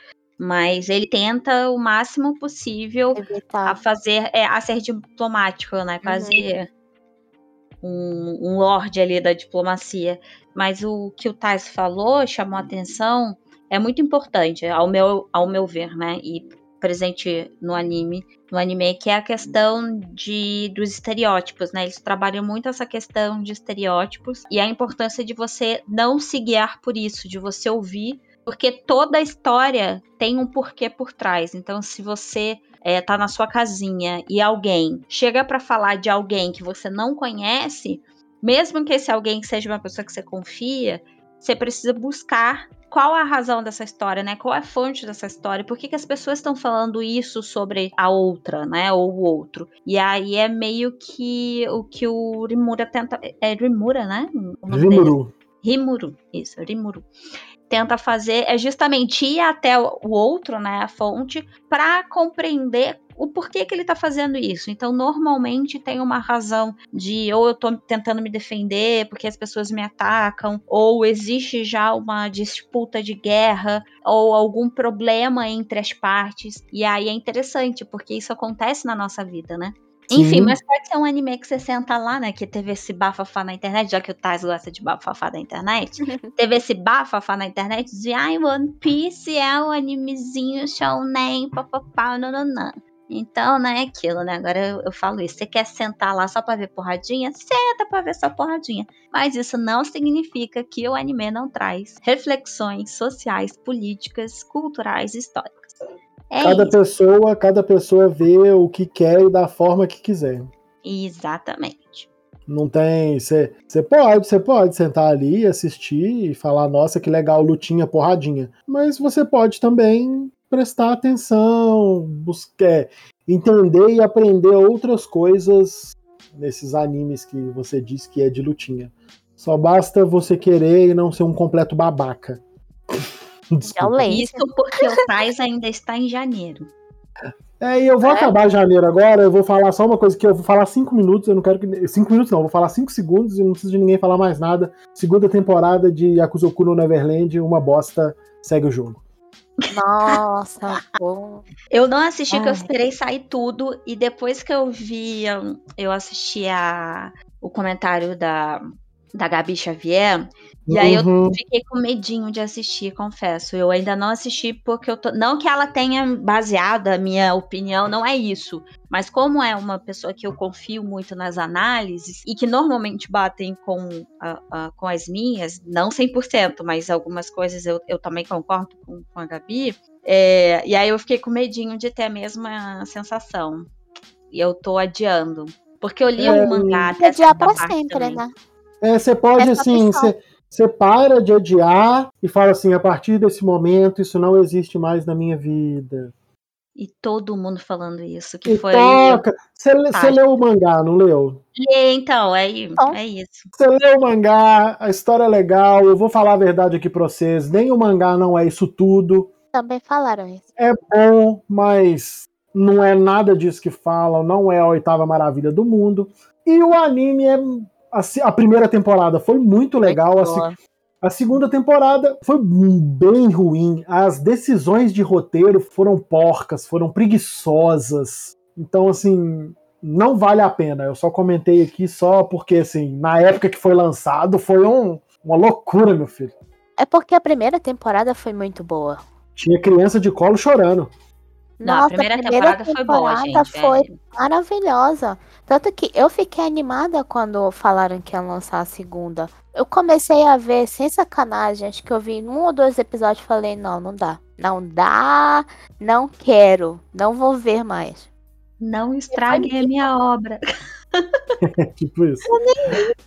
Mas ele tenta o máximo possível a
Evitar.
fazer, é, a ser diplomático, né? Quase um, um lorde ali da diplomacia. Mas o que o Tais falou chamou a atenção, é muito importante, ao meu, ao meu ver, né? E presente no anime, no anime, que é a questão de dos estereótipos, né? Eles trabalham muito essa questão de estereótipos e a importância de você não se guiar por isso, de você ouvir, porque toda a história tem um porquê por trás. Então, se você é, tá na sua casinha e alguém chega para falar de alguém que você não conhece, mesmo que esse alguém seja uma pessoa que você confia, você precisa buscar qual a razão dessa história, né? Qual é a fonte dessa história? Por que, que as pessoas estão falando isso sobre a outra, né? Ou o outro? E aí é meio que o que o Rimura tenta. É Rimura, né? Nome dele.
Rimuru.
Rimuru, isso, Rimuru. Tenta fazer é justamente ir até o outro, né, a fonte, para compreender o porquê que ele tá fazendo isso. Então, normalmente tem uma razão de ou eu tô tentando me defender porque as pessoas me atacam, ou existe já uma disputa de guerra, ou algum problema entre as partes. E aí é interessante, porque isso acontece na nossa vida, né? Enfim,
Sim.
mas pode ser um anime que você senta lá, né? Que teve esse bafafá na internet, já que o Tais gosta de bafafá da internet. teve esse bafafá na internet de ai, One Piece é um animezinho shounen, papapá, nananã. Então, né, é aquilo, né? Agora eu, eu falo isso. Você quer sentar lá só pra ver porradinha? Senta pra ver só porradinha. Mas isso não significa que o anime não traz reflexões sociais, políticas, culturais, históricas. É
Cada
isso.
pessoa, cada pessoa vê o que quer e da forma que quiser.
Exatamente.
Não tem. Você pode, você pode sentar ali, assistir e falar, nossa, que legal, lutinha, porradinha. Mas você pode também prestar atenção, buscar, entender e aprender outras coisas nesses animes que você diz que é de lutinha. Só basta você querer e não ser um completo babaca. Desculpa.
Isso porque o Tais ainda está em janeiro.
É, e eu vou
É.
acabar janeiro agora, eu vou falar só uma coisa que eu vou falar cinco minutos, eu não quero que. Cinco minutos não, eu vou falar cinco segundos e não preciso de ninguém falar mais nada. Segunda temporada de Yakuza no Neverland, uma bosta, segue o jogo.
Nossa, pô.
Eu não assisti, que eu
Ai.
esperei sair tudo. E depois que eu vi, eu- eu assisti a, o comentário da, da Gabi Xavier. E aí eu
Uhum.
fiquei com medinho de assistir, confesso. Eu ainda não assisti porque eu tô. Não que ela tenha baseado a minha opinião, não é isso. Mas como é uma pessoa que eu confio muito nas análises e que normalmente batem com, a- a- com as minhas, não 100%, mas algumas coisas eu, eu também concordo com, com a Gabi. é, e aí eu fiquei com medinho de ter a mesma sensação. E eu tô adiando. Porque eu li
É,
o mangá até
Adiar pra sempre,
também.
né?
É, você pode,
Essa
assim, você você para de adiar e fala assim: a partir desse momento, isso não existe mais na minha vida.
E todo mundo falando isso, que
E
foi.
toca. Você leu o mangá, não leu?
E, então, é,
Então.
é isso.
Você leu o mangá, a história é legal, eu vou falar a verdade aqui pra vocês, nem o mangá não é isso tudo.
Também falaram isso.
É bom, mas não é nada disso que falam, não é a oitava maravilha do mundo. E o anime é. A, a primeira temporada foi muito legal, a, a segunda temporada foi bem ruim. As decisões de roteiro foram porcas, foram preguiçosas. Então, assim, não vale a pena. Eu só comentei aqui só porque, assim, na época que foi lançado, foi um- uma loucura, meu filho.
É porque a primeira temporada foi muito boa.
Tinha criança de colo chorando.
Não, a
Nossa,
primeira temporada foi boa,
temporada
gente.
foi
é.
maravilhosa. Tanto que eu fiquei animada quando falaram que ia lançar a segunda. Eu comecei a ver sem sacanagem, acho que eu vi um ou dois episódios e falei, não, não dá. Não dá, não quero, não vou ver mais.
Não estrague a minha obra.
tipo isso.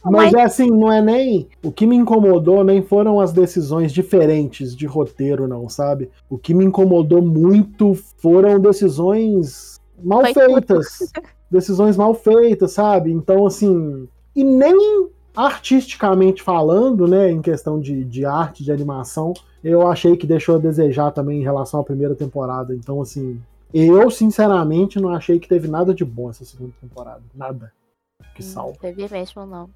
Mas é assim, não é nem. O que me incomodou nem foram as decisões diferentes de roteiro, não, sabe? O que me incomodou muito foram decisões mal
Foi
feitas. Decisões mal feitas, sabe? Então, assim. E nem artisticamente falando, né, em questão de, de arte, de animação, eu achei que deixou a desejar também em relação à primeira temporada. Então, assim, eu sinceramente não achei que teve nada de bom essa segunda temporada. Nada. Que salva.
Não teve mesmo, não.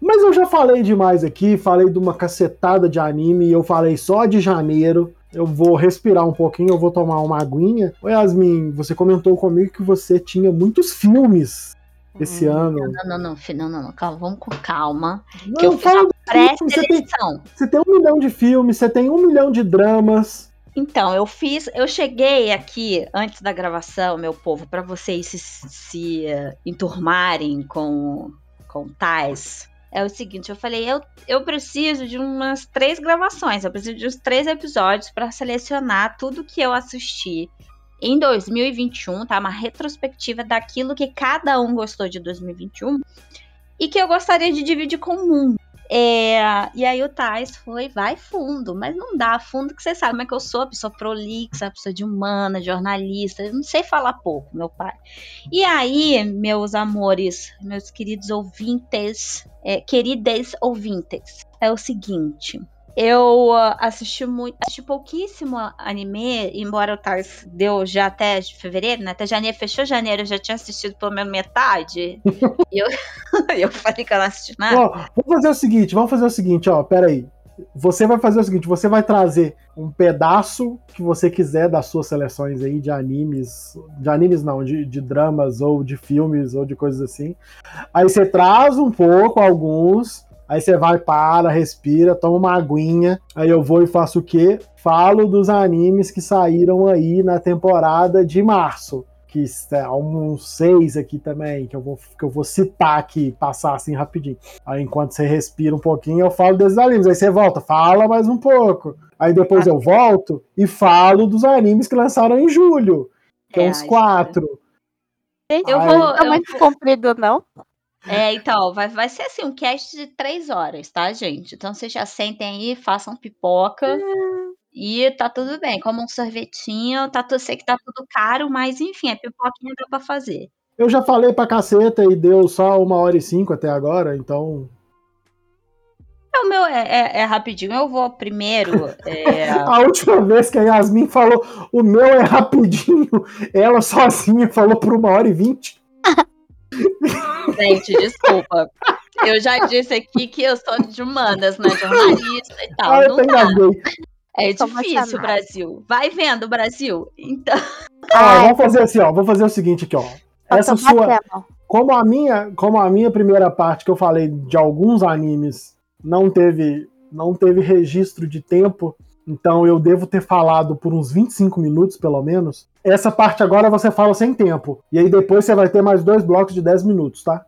Mas eu já falei demais aqui, falei de uma cacetada de anime, eu falei só de janeiro. Eu vou respirar um pouquinho, eu vou tomar uma aguinha. Ô Yasmin, você comentou comigo que você tinha muitos filmes esse
Hum,
ano.
Não, não, não, não, não, não, calma, vamos com calma.
Não,
Que eu fiz uma
filme, você, tem,
pré-seleção.
você tem um milhão de filmes, você tem um milhão de dramas.
Então, eu fiz, eu cheguei aqui antes da gravação, meu povo, para vocês se, se eh, enturmarem com com Tais. É o seguinte, eu falei, eu, eu preciso de umas três gravações, eu preciso de uns três episódios para selecionar tudo que eu assisti em 2021, tá? Uma retrospectiva daquilo que cada um gostou de 2021 e que eu gostaria de dividir com o mundo. É, e aí o Tais foi, vai fundo, mas não dá fundo que você sabe como é que eu sou, pessoa prolixa, pessoa de humana, jornalista, eu não sei falar pouco, meu pai. E aí, meus amores, meus queridos ouvintes, é, queridas ouvintes, é o seguinte. Eu ah, assisti muito, assisti pouquíssimo anime, embora o Tars deu já até fevereiro, né? Até janeiro, fechou janeiro, eu já tinha assistido pelo menos metade. e eu, eu falei que eu não assisti nada.
Ó, vamos fazer o seguinte, vamos fazer o seguinte, ó, peraí. Você vai fazer o seguinte, você vai trazer um pedaço que você quiser das suas seleções aí de animes, de animes não, de, de dramas ou de filmes ou de coisas assim. Aí você traz um pouco, alguns, aí você vai, para, respira, toma uma aguinha, aí eu vou e faço o quê? Falo dos animes que saíram aí na temporada de março que há uns seis aqui também, que eu, vou, que eu vou citar aqui, passar assim rapidinho. Aí enquanto você respira um pouquinho, eu falo desses animes. Aí você volta, fala mais um pouco. Aí depois eu volto e falo dos animes que lançaram em julho, que é,
É,
uns quatro.
Eu vou.
Não é
eu
muito comprido, não.
É, então, vai, vai ser assim, um cast de três horas, tá, gente? Então vocês já sentem aí, façam pipoca. E tá tudo bem, como um sorvetinho, tá, tu- sei que tá tudo caro, mas enfim, a pipoquinha dá pra fazer.
Eu já falei pra caceta e deu só uma hora e cinco até agora, então.
É, O meu é, é- é rapidinho, eu vou primeiro. é,
A última vez que a Yasmin falou o meu é rapidinho, ela sozinha falou por uma hora e vinte.
gente, desculpa. Eu já disse aqui que eu sou de humanas, né? Jornalista e tal.
Ah, eu
não dá. É difícil. Brasil. Vai vendo, Brasil. Então.
Ai,
vamos fazer assim, ó. Vou fazer o seguinte aqui, ó. Essa sua, como a minha, como a minha primeira parte que eu falei de alguns animes não teve, não teve registro de tempo, então eu devo ter falado por uns 25 minutos pelo menos. Essa parte agora você fala sem tempo. E aí depois você vai ter mais dois blocos de 10 minutos, tá?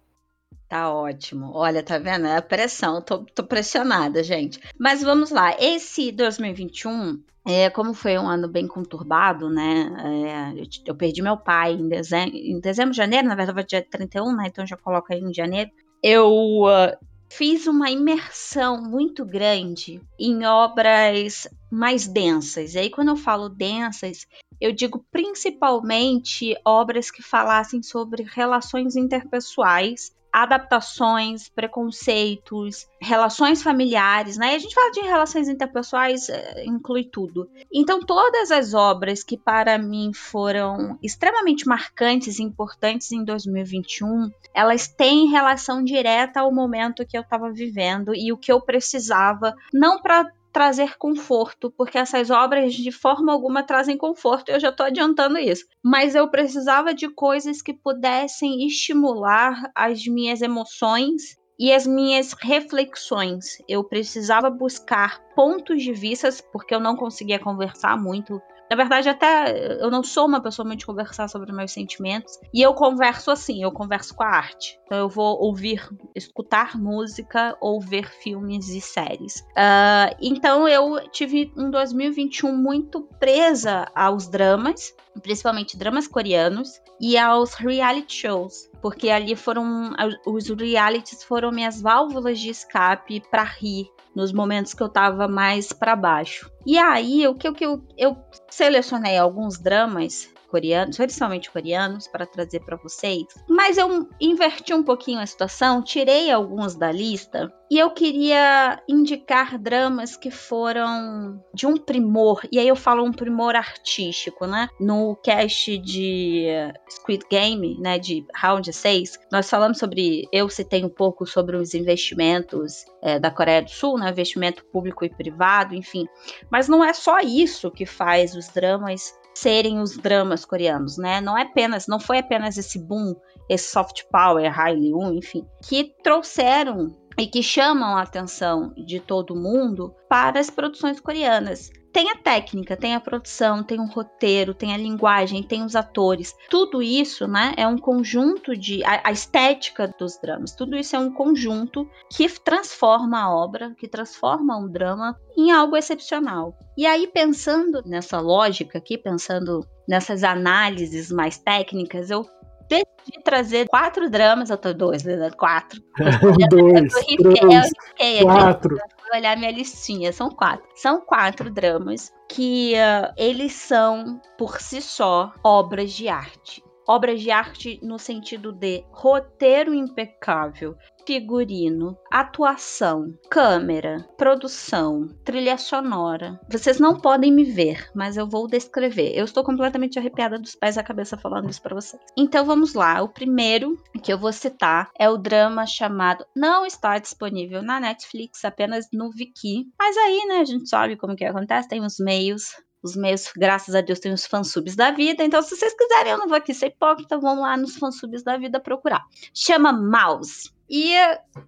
Tá ótimo. Olha, tá vendo? É a pressão. Tô, tô pressionada, gente. Mas vamos lá. Esse 2021, é, como foi um ano bem conturbado, né? é, eu, perdi meu pai em dezembro, em dezembro, janeiro, na verdade, dia 31, né? Então já coloca aí em janeiro. Eu ah, fiz uma imersão muito grande em obras mais densas. E aí, quando eu falo densas, eu digo principalmente obras que falassem sobre relações interpessoais adaptações, preconceitos, relações familiares, né? E a gente fala de relações interpessoais, eh, inclui tudo. Então, todas as obras que para mim foram extremamente marcantes e importantes em 2021, elas têm relação direta ao momento que eu estava vivendo e o que eu precisava, não para trazer conforto, porque essas obras de forma alguma trazem conforto, eu já estou adiantando isso. Mas eu precisava de coisas que pudessem estimular as minhas emoções e as minhas reflexões. Eu precisava buscar pontos de vista, porque eu não conseguia conversar muito. Na verdade, até eu não sou uma pessoa muito de conversar sobre meus sentimentos. E eu converso assim, eu converso com a arte. Então eu vou ouvir, escutar música ou ver filmes e séries. Ah, então eu tive um 2021 muito presa aos dramas, principalmente dramas coreanos, e aos reality shows. Porque ali foram os realities foram minhas válvulas de escape para rir nos momentos que eu tava mais para baixo. E aí, o que, o que eu, eu selecionei alguns dramas coreanos, principalmente coreanos, para trazer para vocês. Mas eu inverti um pouquinho a situação, tirei alguns da lista e eu queria indicar dramas que foram de um primor, e aí eu falo um primor artístico, né? No cast de Squid Game, né, de Round 6, nós falamos sobre, eu citei um pouco sobre os investimentos é, da Coreia do Sul, né, investimento público e privado, enfim. Mas não é só isso que faz os dramas serem os dramas coreanos, né? Não é apenas, não foi apenas esse boom, esse soft power, Hallyu, enfim, que trouxeram e que chamam a atenção de todo mundo para as produções coreanas tem a técnica, tem a produção, tem um roteiro, tem a linguagem, tem os atores. Tudo isso, né, é um conjunto de a, a, estética dos dramas. Tudo isso é um conjunto que transforma a obra, que transforma um drama em algo excepcional. E aí pensando nessa lógica aqui, pensando nessas análises mais técnicas, eu decidi trazer quatro dramas, eu tô dois, né? Quatro.
dois, eu, três, eu quatro. Aqui,
olhar minha listinha, são quatro. São quatro dramas que uh, eles são, por si só, obras de arte obras de arte no sentido de roteiro impecável, figurino, atuação, câmera, produção, trilha sonora. Vocês não podem me ver, mas eu vou descrever. Eu estou completamente arrepiada dos pés à cabeça falando isso para vocês. Então vamos lá. O primeiro que eu vou citar é o drama chamado não está disponível na Netflix, apenas no Viki. Mas aí, né, a gente sabe como que acontece, tem os meios os meios, graças a Deus, tem os fansubs da vida. Então, se vocês quiserem, eu não vou aqui ser hipócrita, vão lá nos fansubs da vida procurar. Chama Mouse. E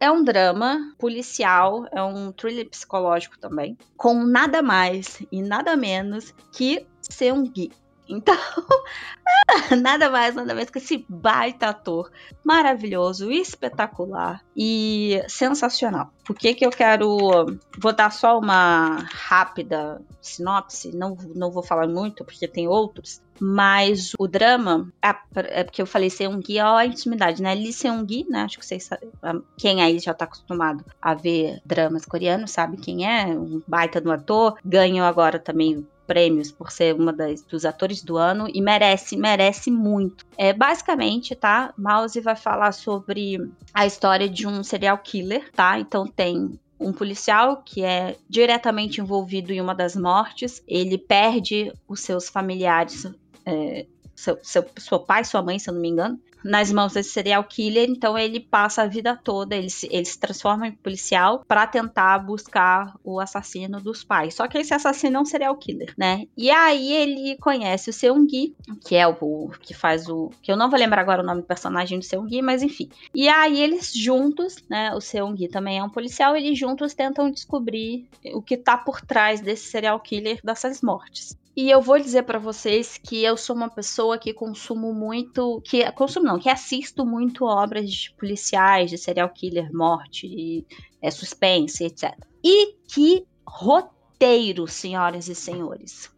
é um drama policial, é um thriller psicológico também, com nada mais e nada menos que Seung-gi. Então, nada mais, nada menos que esse baita ator maravilhoso, espetacular e sensacional. Por que, que eu quero. Vou dar só uma rápida sinopse, não, não vou falar muito, porque tem outros. Mas o drama, é, é porque eu falei Seung-gi, ó, a intimidade, né? Lee Seung-gi, né? Acho que vocês sabem, quem aí já tá acostumado a ver dramas coreanos sabe quem é, um baita do ator. Ganhou agora também prêmios por ser uma das, dos atores do ano e merece, merece muito. É, basicamente, tá? Mouse vai falar sobre a história de um serial killer, tá? Então tem um policial que é diretamente envolvido em uma das mortes. Ele perde os seus familiares, é, seu, seu, seu pai, sua mãe, se eu não me engano, nas mãos desse serial killer, então ele passa a vida toda, ele se, ele se transforma em policial para tentar buscar o assassino dos pais. Só que esse assassino é um serial killer, né? E aí ele conhece o Seung-gi, que é o, que faz o que eu não vou lembrar agora o nome do personagem do Seung-gi, mas enfim. E aí eles juntos, né, o Seung-gi também é um policial, eles juntos tentam descobrir o que tá por trás desse serial killer dessas mortes. E eu vou dizer para vocês que eu sou uma pessoa que consumo muito, que consumo não, que assisto muito obras de policiais, de serial killer, morte, é, suspense, etc. E que roteiro, senhoras e senhores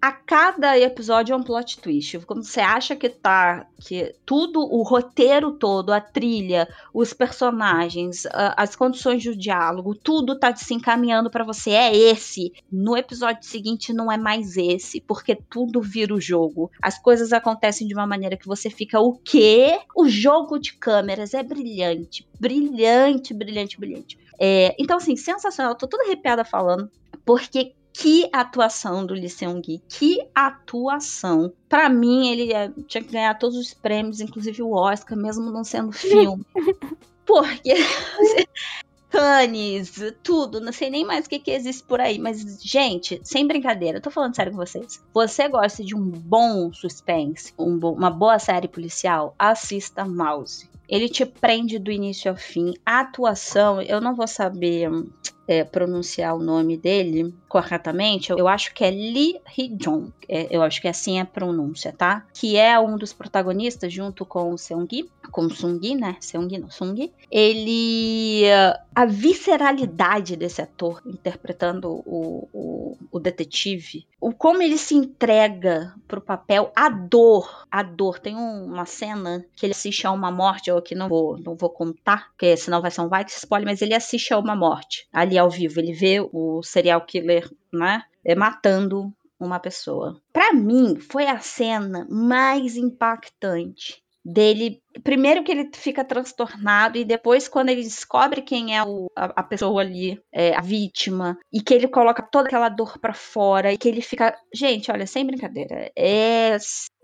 a cada episódio é um plot twist. Quando você acha que tá. que tudo, o roteiro todo, a trilha, os personagens, as condições do diálogo, tudo tá se encaminhando para você. É esse. No episódio seguinte não é mais esse, porque tudo vira o jogo. As coisas acontecem de uma maneira que você fica. O quê? O jogo de câmeras é brilhante. Brilhante, brilhante, brilhante. É, então, assim, sensacional. Tô toda arrepiada falando. Porque que atuação do Lee Seung-gi, que atuação. Para mim, ele é, tinha que ganhar todos os prêmios, inclusive o Oscar, mesmo não sendo filme. Porque Cannes, tudo, não sei nem mais o que, que existe por aí. Mas, gente, sem brincadeira, eu tô falando sério com vocês. Você gosta de um bom suspense, um bo uma boa série policial? Assista Mouse. Ele te prende do início ao fim. A atuação, eu não vou saber é, pronunciar o nome dele corretamente, eu acho que é Lee Hee-jong, é, eu acho que assim é a pronúncia, tá? Que é um dos protagonistas junto com o Seung-gi, com o Sung, né? Seung não, Sung. Ele a visceralidade desse ator interpretando o, o, o, detetive, o como ele se entrega pro papel, a dor, a dor. Tem uma cena que ele assiste a uma morte, eu aqui não vou, não vou contar, porque senão vai ser um white spoiler, mas ele assiste a uma morte ali ao vivo. Ele vê o serial killer, né, é, matando uma pessoa. Para mim, foi a cena mais impactante dele. Primeiro que ele fica transtornado e depois quando ele descobre quem é o, a, a, pessoa ali, é, a vítima, e que ele coloca toda aquela dor para fora e que ele fica, gente, olha, sem brincadeira, é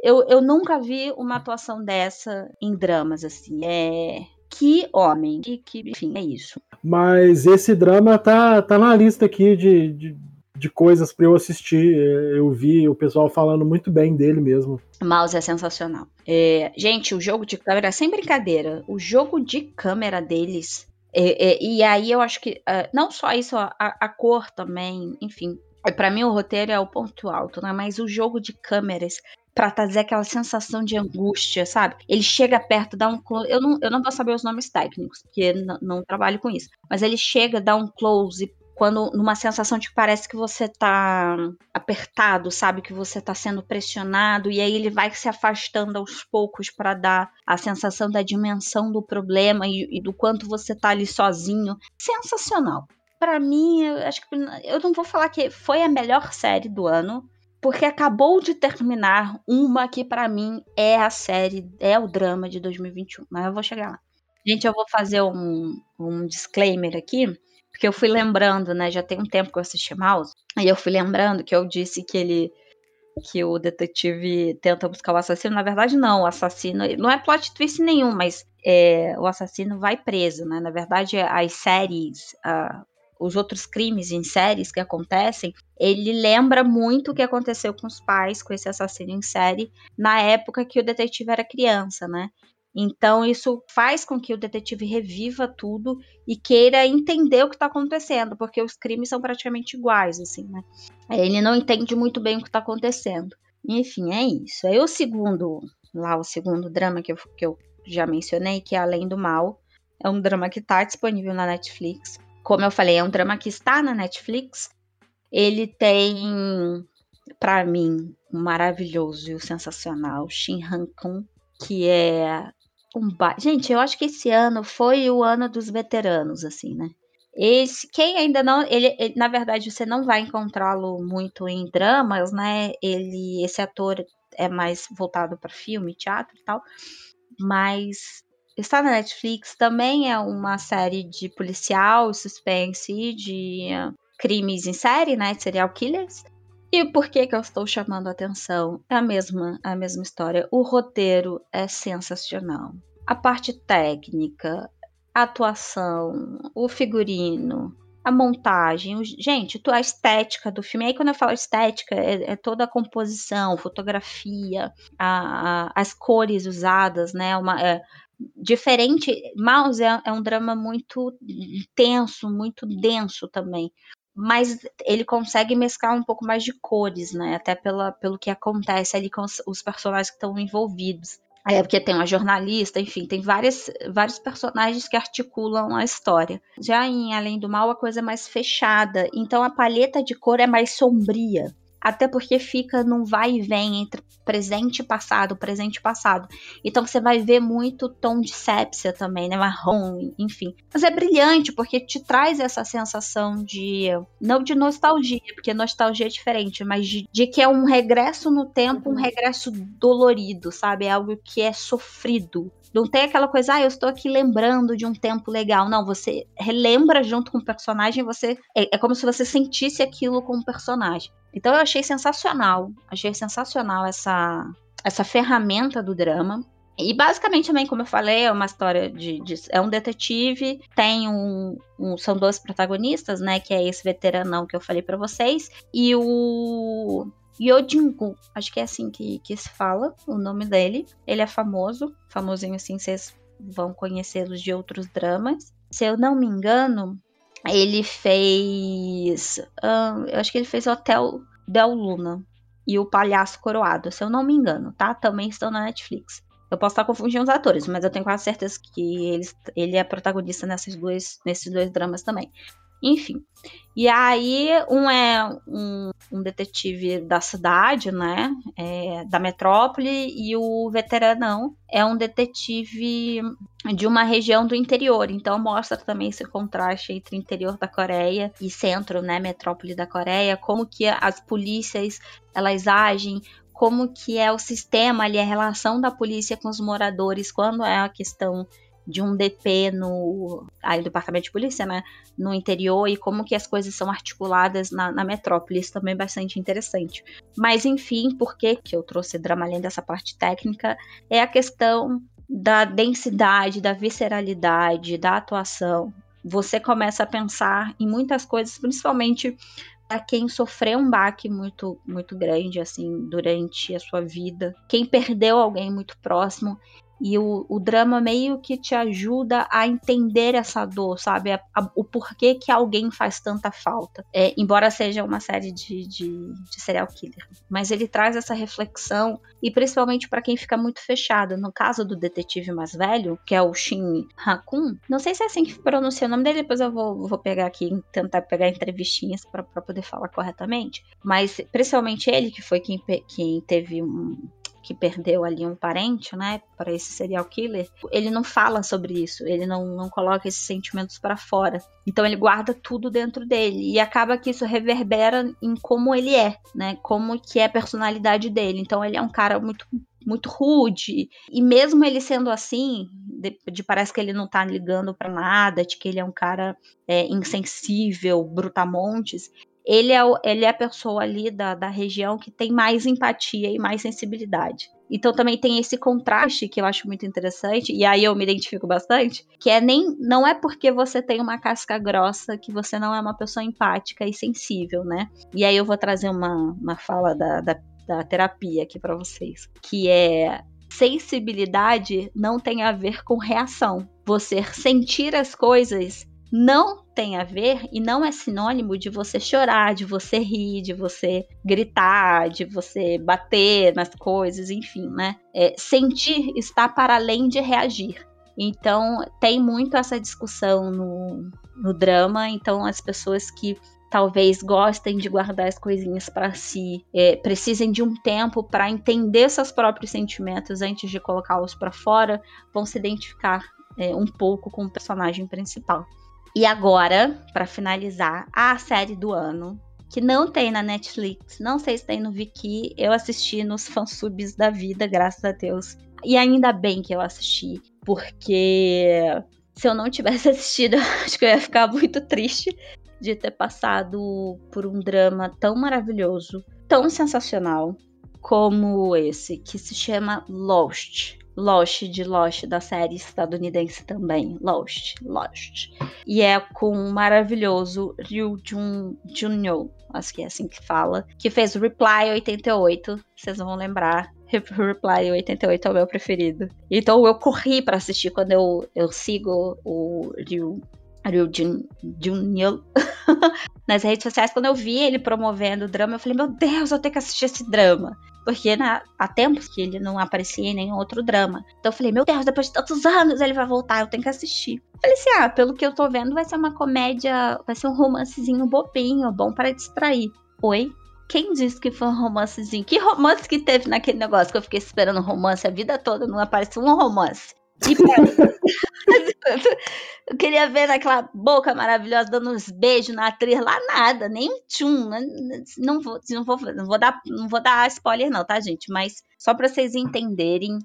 eu, eu nunca vi uma atuação dessa em dramas assim. É que homem, que, que enfim, é isso.
Mas esse drama tá, tá na lista aqui de, de de coisas para eu assistir. É, eu vi o pessoal falando muito bem dele mesmo.
Mouse é sensacional. É, gente, o jogo de câmera, sem brincadeira, o jogo de câmera deles. É, é, e aí eu acho que uh, não só isso, a, a cor também, enfim. Para mim o roteiro é o ponto alto, né? Mas o jogo de câmeras para trazer aquela sensação de angústia, sabe? Ele chega perto, dá um close. Eu não, eu não vou saber os nomes técnicos, porque não trabalho com isso. Mas ele chega, dá um close quando numa sensação de que parece que você tá apertado, sabe que você tá sendo pressionado e aí ele vai se afastando aos poucos para dar a sensação da dimensão do problema e, e, do quanto você tá ali sozinho. Sensacional. Para mim, eu acho que eu não vou falar que foi a melhor série do ano, porque acabou de terminar uma que para mim é a série, é o drama de 2021, mas eu vou chegar lá. Gente, eu vou fazer um, um disclaimer aqui porque eu fui lembrando, né? Já tem um tempo que eu assisti Mouse. E eu fui lembrando que eu disse que ele. Que o detetive tenta buscar o assassino. Na verdade, não. O assassino. Não é plot twist nenhum, mas é, o assassino vai preso, né? Na verdade, as séries. Os outros crimes em séries que acontecem, ele lembra muito o que aconteceu com os pais, com esse assassino em série, na época que o detetive era criança, né? Então, isso faz com que o detetive reviva tudo e queira entender o que está acontecendo, porque os crimes são praticamente iguais, assim, né? Ele não entende muito bem o que está acontecendo. Enfim, é isso. Aí o segundo, lá o segundo drama que eu, que eu já mencionei, que é Além do Mal, é um drama que está disponível na Netflix. Como eu falei, é um drama que está na Netflix. Ele tem, para mim, um maravilhoso e o sensacional Shin Han Kun, que é um ba... Gente, eu acho que esse ano foi o ano dos veteranos, assim, né? Esse, quem ainda não, ele, ele na verdade você não vai encontrá-lo muito em dramas, né? Ele, esse ator é mais voltado para filme, teatro e tal, mas está na Netflix. Também é uma série de policial, suspense, de uh, crimes em série, né? Serial killers. E por que que eu estou chamando a atenção? É a mesma, a mesma história. O roteiro é sensacional. A parte técnica, a atuação, o figurino, a montagem, o, gente, a estética do filme. Aí quando eu falo estética, é, é toda a composição, fotografia, a, a, as cores usadas, né? Uma, é, diferente. Mouse é, é um drama muito intenso, muito denso também mas ele consegue mesclar um pouco mais de cores, né? Até pela, pelo que acontece ali com os, os personagens que estão envolvidos. É porque tem uma jornalista, enfim, tem várias, vários personagens que articulam a história. Já em Além do Mal, a coisa é mais fechada, então a paleta de cor é mais sombria até porque fica num vai e vem entre presente e passado, presente e passado. Então você vai ver muito tom de sépia também, né? Marrom, enfim. Mas é brilhante porque te traz essa sensação de. Não de nostalgia, porque nostalgia é diferente, mas de, de que é um regresso no tempo, um uhum. regresso dolorido, sabe? É algo que é sofrido. Não tem aquela coisa, ah, eu estou aqui lembrando de um tempo legal. Não, você relembra junto com o personagem, você é, é como se você sentisse aquilo com o personagem. Então eu achei sensacional, achei sensacional essa essa ferramenta do drama. E basicamente também, como eu falei, é uma história de, de é um detetive, tem um, um, são dois protagonistas, né, que é esse veteranão que eu falei para vocês e o Yojingu, acho que é assim que, que se fala o nome dele. Ele é famoso, famosinho assim, vocês vão conhecê-los de outros dramas. Se eu não me engano, ele fez. Eu acho que ele fez Hotel Del Luna e O Palhaço Coroado, se eu não me engano, tá? Também estão na Netflix. Eu posso estar confundindo os atores, mas eu tenho quase certeza que ele, ele é protagonista nessas dois, nesses dois dramas também. Enfim. E aí, um é um, um detetive da cidade, né? É, da metrópole, e o veteranão é um detetive de uma região do interior. Então, mostra também esse contraste entre interior da Coreia e centro, né? Metrópole da Coreia, como que as polícias elas agem, como que é o sistema ali, a relação da polícia com os moradores quando é a questão de um DP no aí, departamento de polícia, né, no interior e como que as coisas são articuladas na, na metrópole, isso também é bastante interessante. Mas enfim, por que que eu trouxe drama além dessa parte técnica é a questão da densidade, da visceralidade, da atuação. Você começa a pensar em muitas coisas, principalmente para quem sofreu um baque muito muito grande assim durante a sua vida, quem perdeu alguém muito próximo e o, o drama meio que te ajuda a entender essa dor, sabe? A, a, o porquê que alguém faz tanta falta. É, embora seja uma série de, de, de, serial killer. Mas ele traz essa reflexão, e principalmente para quem fica muito fechado. No caso do detetive mais velho, que é o Shin Hakun, não sei se é assim que pronuncia o nome dele, depois eu vou, vou pegar aqui, tentar pegar entrevistinhas para poder falar corretamente. Mas principalmente ele, que foi quem, quem teve um, que perdeu ali um parente, né, para esse serial killer, ele não fala sobre isso, ele não, não coloca esses sentimentos para fora. Então ele guarda tudo dentro dele e acaba que isso reverbera em como ele é, né, como que é a personalidade dele. Então ele é um cara muito muito rude. E mesmo ele sendo assim, de, de parece que ele não tá ligando para nada, de que ele é um cara é, insensível, brutamontes, ele é, ele é a pessoa ali da, da região que tem mais empatia e mais sensibilidade. Então também tem esse contraste que eu acho muito interessante, e aí eu me identifico bastante, que é nem não é porque você tem uma casca grossa que você não é uma pessoa empática e sensível, né? E aí eu vou trazer uma, uma fala da, da, da terapia aqui para vocês, que é sensibilidade não tem a ver com reação. Você sentir as coisas não tem a ver e não é sinônimo de você chorar, de você rir, de você gritar, de você bater nas coisas, enfim, né? É, sentir está para além de reagir. Então, tem muito essa discussão no, no drama. Então, as pessoas que talvez gostem de guardar as coisinhas para si, é, precisem de um tempo para entender seus próprios sentimentos antes de colocá-los para fora, vão se identificar é, um pouco com o personagem principal. E agora, para finalizar, a série do ano, que não tem na Netflix, não sei se tem no Viki, eu assisti nos fansubs da vida, graças a Deus. E ainda bem que eu assisti, porque se eu não tivesse assistido, acho que eu ia ficar muito triste de ter passado por um drama tão maravilhoso, tão sensacional como esse, que se chama Lost. Lost de Lost da série estadunidense também, Lost, Lost. E é com o maravilhoso Ryu Jun Junyo, acho que é assim que fala, que fez Reply 88, vocês vão lembrar. Reply 88 é o meu preferido. Então eu corri para assistir quando eu, eu sigo o Ryu Ryu Junyo nas redes sociais. Quando eu vi ele promovendo o drama, eu falei, meu Deus, eu tenho que assistir esse drama. Porque na, há tempos que ele não aparecia em nenhum outro drama. Então eu falei, meu Deus, depois de tantos anos ele vai voltar, eu tenho que assistir. falei assim, ah, pelo que eu tô vendo, vai ser uma comédia, vai ser um romancezinho bobinho, bom para distrair. Oi? Quem disse que foi um romancezinho? Que romance que teve naquele negócio que eu fiquei esperando romance a vida toda, não apareceu um romance. Eu queria ver naquela boca maravilhosa dando uns beijos na atriz lá, nada, nem um tchum. Né? Não vou, não, vou, não, vou dar, não vou dar spoiler, não, tá, gente? Mas só para vocês entenderem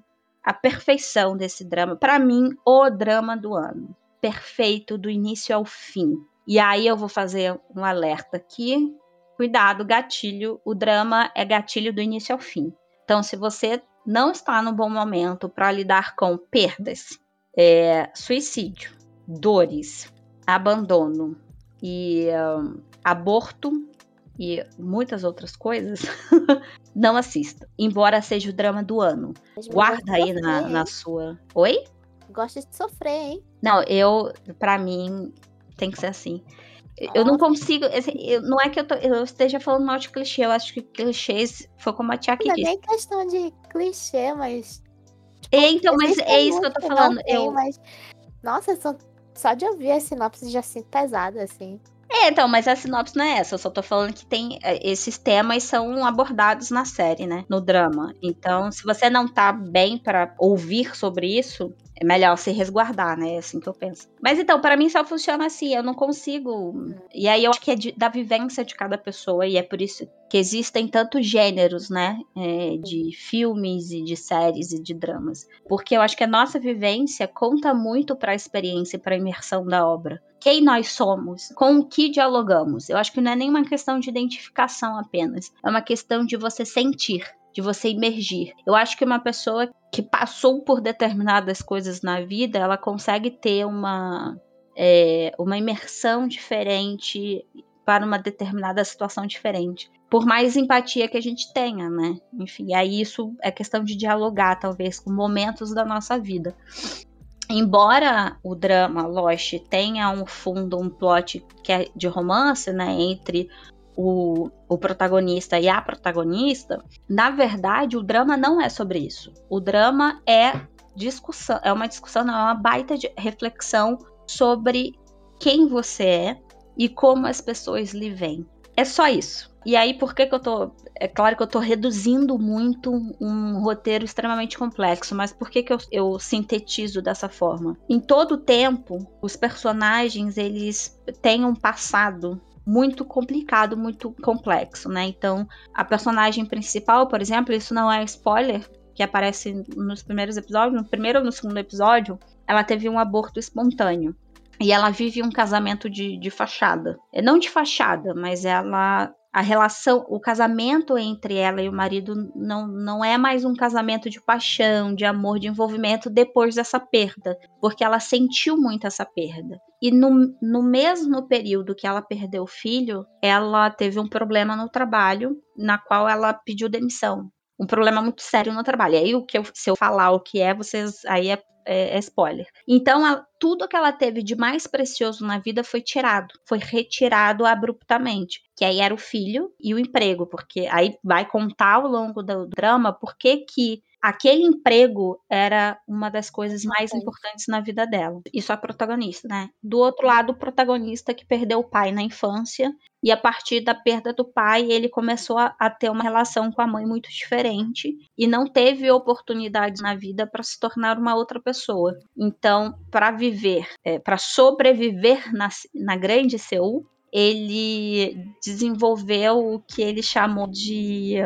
a perfeição desse drama. Para mim, o drama do ano. Perfeito do início ao fim. E aí eu vou fazer um alerta aqui. Cuidado, gatilho. O drama é gatilho do início ao fim. Então, se você não está no bom momento para lidar com perdas, é, suicídio, dores, abandono e um, aborto e muitas outras coisas, não assista. Embora seja o drama do ano. Guarda aí na, na sua. Oi?
Gosta de sofrer, hein?
Não, eu, para mim, tem que ser assim. Eu não consigo. Eu, não é que eu, tô, eu, esteja falando mal de clichê, eu acho que clichês foi como a Tia
que
Não
é nem questão de clichê, mas.
Tipo, é, então, mas é isso que eu tô falando. Tem, eu... Mas,
nossa, só, só de ouvir a sinopse já sinto pesada, assim.
É, então, mas a sinopse não é essa. Eu só tô falando que tem. É, esses temas são abordados na série, né? No drama. Então, se você não tá bem para ouvir sobre isso, é melhor se resguardar, né? É assim que eu penso. Mas então, para mim só funciona assim, eu não consigo. E aí eu acho que é de, da vivência de cada pessoa, e é por isso que existem tantos gêneros, né? É, de filmes e de séries e de dramas. Porque eu acho que a nossa vivência conta muito para a experiência e para a imersão da obra. Quem nós somos, com o que dialogamos. Eu acho que não é nenhuma questão de identificação apenas, é uma questão de você sentir de você imergir. Eu acho que uma pessoa que passou por determinadas coisas na vida, ela consegue ter uma, é, uma imersão diferente para uma determinada situação diferente. Por mais empatia que a gente tenha, né? Enfim, aí isso é questão de dialogar, talvez, com momentos da nossa vida. Embora o drama Lost tenha um fundo, um plot que é de romance, né, entre o, o protagonista e a protagonista, na verdade, o drama não é sobre isso. O drama é discussão, é uma discussão, não, é uma baita de reflexão sobre quem você é e como as pessoas lhe veem. É só isso. E aí, por que, que eu tô. É claro que eu tô reduzindo muito um roteiro extremamente complexo, mas por que, que eu, eu sintetizo dessa forma? Em todo o tempo, os personagens eles têm um passado muito complicado, muito complexo, né? Então, a personagem principal, por exemplo, isso não é spoiler, que aparece nos primeiros episódios, no primeiro ou no segundo episódio, ela teve um aborto espontâneo. E ela vive um casamento de, de fachada. É, não de fachada, mas ela a relação, o casamento entre ela e o marido não, não é mais um casamento de paixão, de amor, de envolvimento depois dessa perda, porque ela sentiu muito essa perda. E no, no mesmo período que ela perdeu o filho, ela teve um problema no trabalho, na qual ela pediu demissão. Um problema muito sério no trabalho. E aí, o que eu, se eu falar o que é, vocês. Aí é é, é spoiler. Então, tudo que ela teve de mais precioso na vida foi tirado, foi retirado abruptamente. Que aí era o filho e o emprego, porque aí vai contar ao longo do drama por que que aquele emprego era uma das coisas mais importantes na vida dela. Isso é a protagonista, né? Do outro lado, o protagonista que perdeu o pai na infância e a partir da perda do pai, ele começou a, a ter uma relação com a mãe muito diferente e não teve oportunidades na vida para se tornar uma outra pessoa. Então, para viver, é, para sobreviver na, na grande Seul, ele desenvolveu o que ele chamou de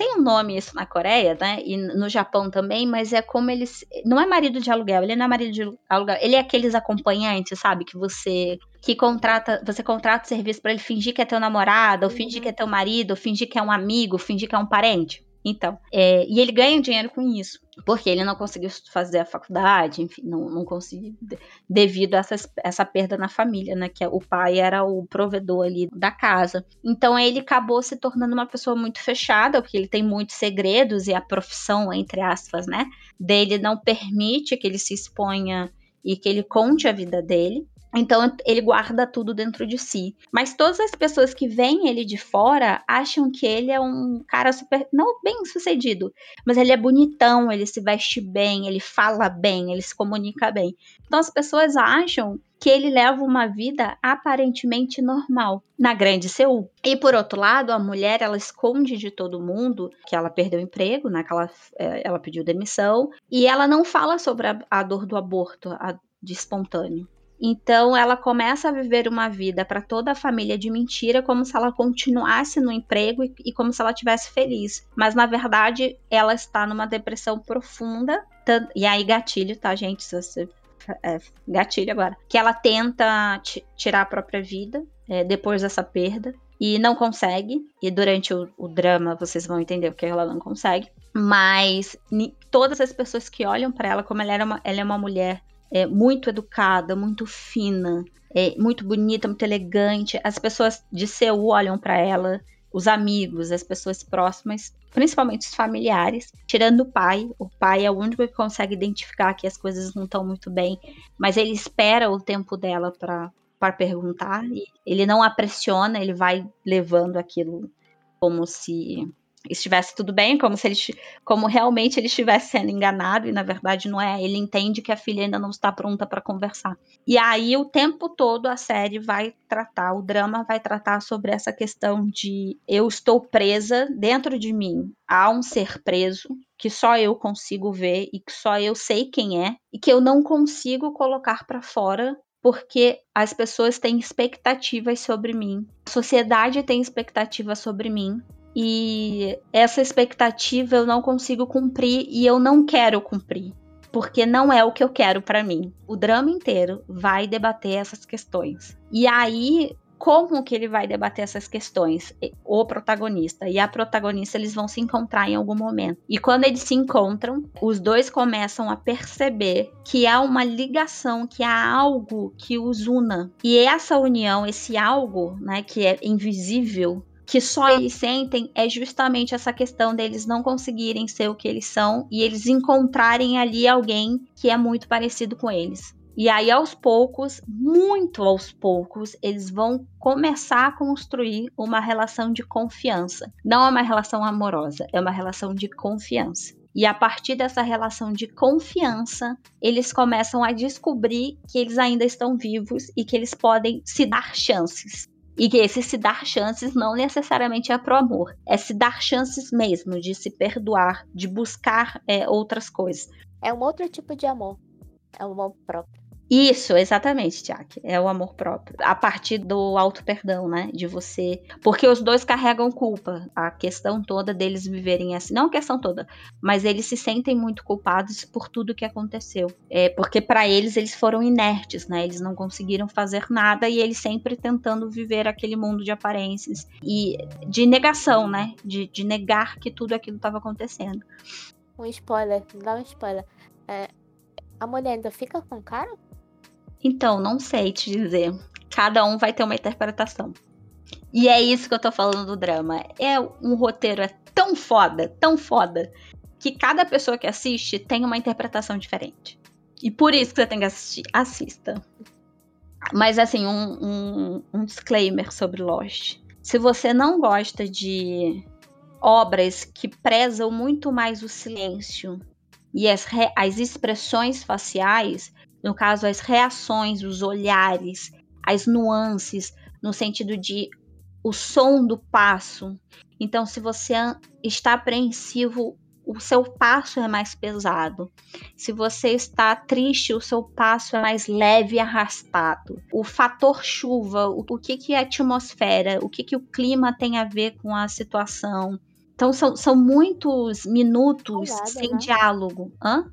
tem um nome isso na Coreia, né? E no Japão também, mas é como eles. Não é marido de aluguel, ele não é marido de aluguel. Ele é aqueles acompanhantes, sabe? Que você. Que contrata. Você contrata o serviço para ele fingir que é teu namorado, ou fingir que é teu marido, ou fingir que é um amigo, fingir que é um parente. Então, é, e ele ganha dinheiro com isso, porque ele não conseguiu fazer a faculdade, enfim, não, não conseguiu, devido a essa, essa perda na família, né? Que o pai era o provedor ali da casa. Então, ele acabou se tornando uma pessoa muito fechada, porque ele tem muitos segredos e a profissão, entre aspas, né? Dele não permite que ele se exponha e que ele conte a vida dele. Então ele guarda tudo dentro de si. Mas todas as pessoas que veem ele de fora acham que ele é um cara super. Não bem sucedido, mas ele é bonitão, ele se veste bem, ele fala bem, ele se comunica bem. Então as pessoas acham que ele leva uma vida aparentemente normal na grande Seul. E por outro lado, a mulher ela esconde de todo mundo que ela perdeu o emprego, né? Que ela, é, ela pediu demissão e ela não fala sobre a, a dor do aborto a, de espontâneo. Então ela começa a viver uma vida para toda a família de mentira, como se ela continuasse no emprego e, e como se ela tivesse feliz. Mas na verdade ela está numa depressão profunda. E aí gatilho, tá, gente? Se você é, gatilho agora. Que ela tenta tirar a própria vida é, depois dessa perda e não consegue. E durante o, o drama vocês vão entender porque ela não consegue. Mas todas as pessoas que olham para ela, como ela, era uma, ela é uma mulher é, muito educada, muito fina, é, muito bonita, muito elegante. As pessoas de Seul olham para ela, os amigos, as pessoas próximas, principalmente os familiares, tirando o pai. O pai é o único que consegue identificar que as coisas não estão muito bem, mas ele espera o tempo dela para para perguntar. ele não a pressiona, ele vai levando aquilo como se estivesse tudo bem, como se ele, como realmente ele estivesse sendo enganado e na verdade não é. Ele entende que a filha ainda não está pronta para conversar. E aí o tempo todo a série vai tratar, o drama vai tratar sobre essa questão de eu estou presa dentro de mim, há um ser preso que só eu consigo ver e que só eu sei quem é e que eu não consigo colocar para fora porque as pessoas têm expectativas sobre mim, a sociedade tem expectativas sobre mim e essa expectativa eu não consigo cumprir e eu não quero cumprir, porque não é o que eu quero para mim. O drama inteiro vai debater essas questões. E aí como que ele vai debater essas questões? O protagonista e a protagonista eles vão se encontrar em algum momento. E quando eles se encontram, os dois começam a perceber que há uma ligação, que há algo que os una. E essa união, esse algo, né, que é invisível, que só eles sentem é justamente essa questão deles não conseguirem ser o que eles são e eles encontrarem ali alguém que é muito parecido com eles. E aí, aos poucos, muito aos poucos, eles vão começar a construir uma relação de confiança. Não é uma relação amorosa, é uma relação de confiança. E a partir dessa relação de confiança, eles começam a descobrir que eles ainda estão vivos e que eles podem se dar chances. E que esse se dar chances não necessariamente é pro amor, é se dar chances mesmo de se perdoar, de buscar é, outras coisas.
É um outro tipo de amor. É o amor próprio.
Isso, exatamente, Jack. É o amor próprio. A partir do auto-perdão, né? De você. Porque os dois carregam culpa. A questão toda deles viverem assim. Não a questão toda, mas eles se sentem muito culpados por tudo que aconteceu. É, porque para eles, eles foram inertes, né? Eles não conseguiram fazer nada e eles sempre tentando viver aquele mundo de aparências. E de negação, né? De, de negar que tudo aquilo estava acontecendo.
Um spoiler, dá um spoiler. É, a mulher ainda fica com cara?
Então, não sei te dizer. Cada um vai ter uma interpretação. E é isso que eu tô falando do drama. É um roteiro é tão foda, tão foda, que cada pessoa que assiste tem uma interpretação diferente. E por isso que você tem que assistir. Assista. Mas assim, um, um, um disclaimer sobre Lost. Se você não gosta de obras que prezam muito mais o silêncio e as, as expressões faciais, no caso, as reações, os olhares, as nuances, no sentido de o som do passo. Então, se você está apreensivo, o seu passo é mais pesado. Se você está triste, o seu passo é mais leve e arrastado. O fator chuva, o, o que, que é a atmosfera, o que, que o clima tem a ver com a situação. Então, são, são muitos minutos sem né? diálogo. Hã?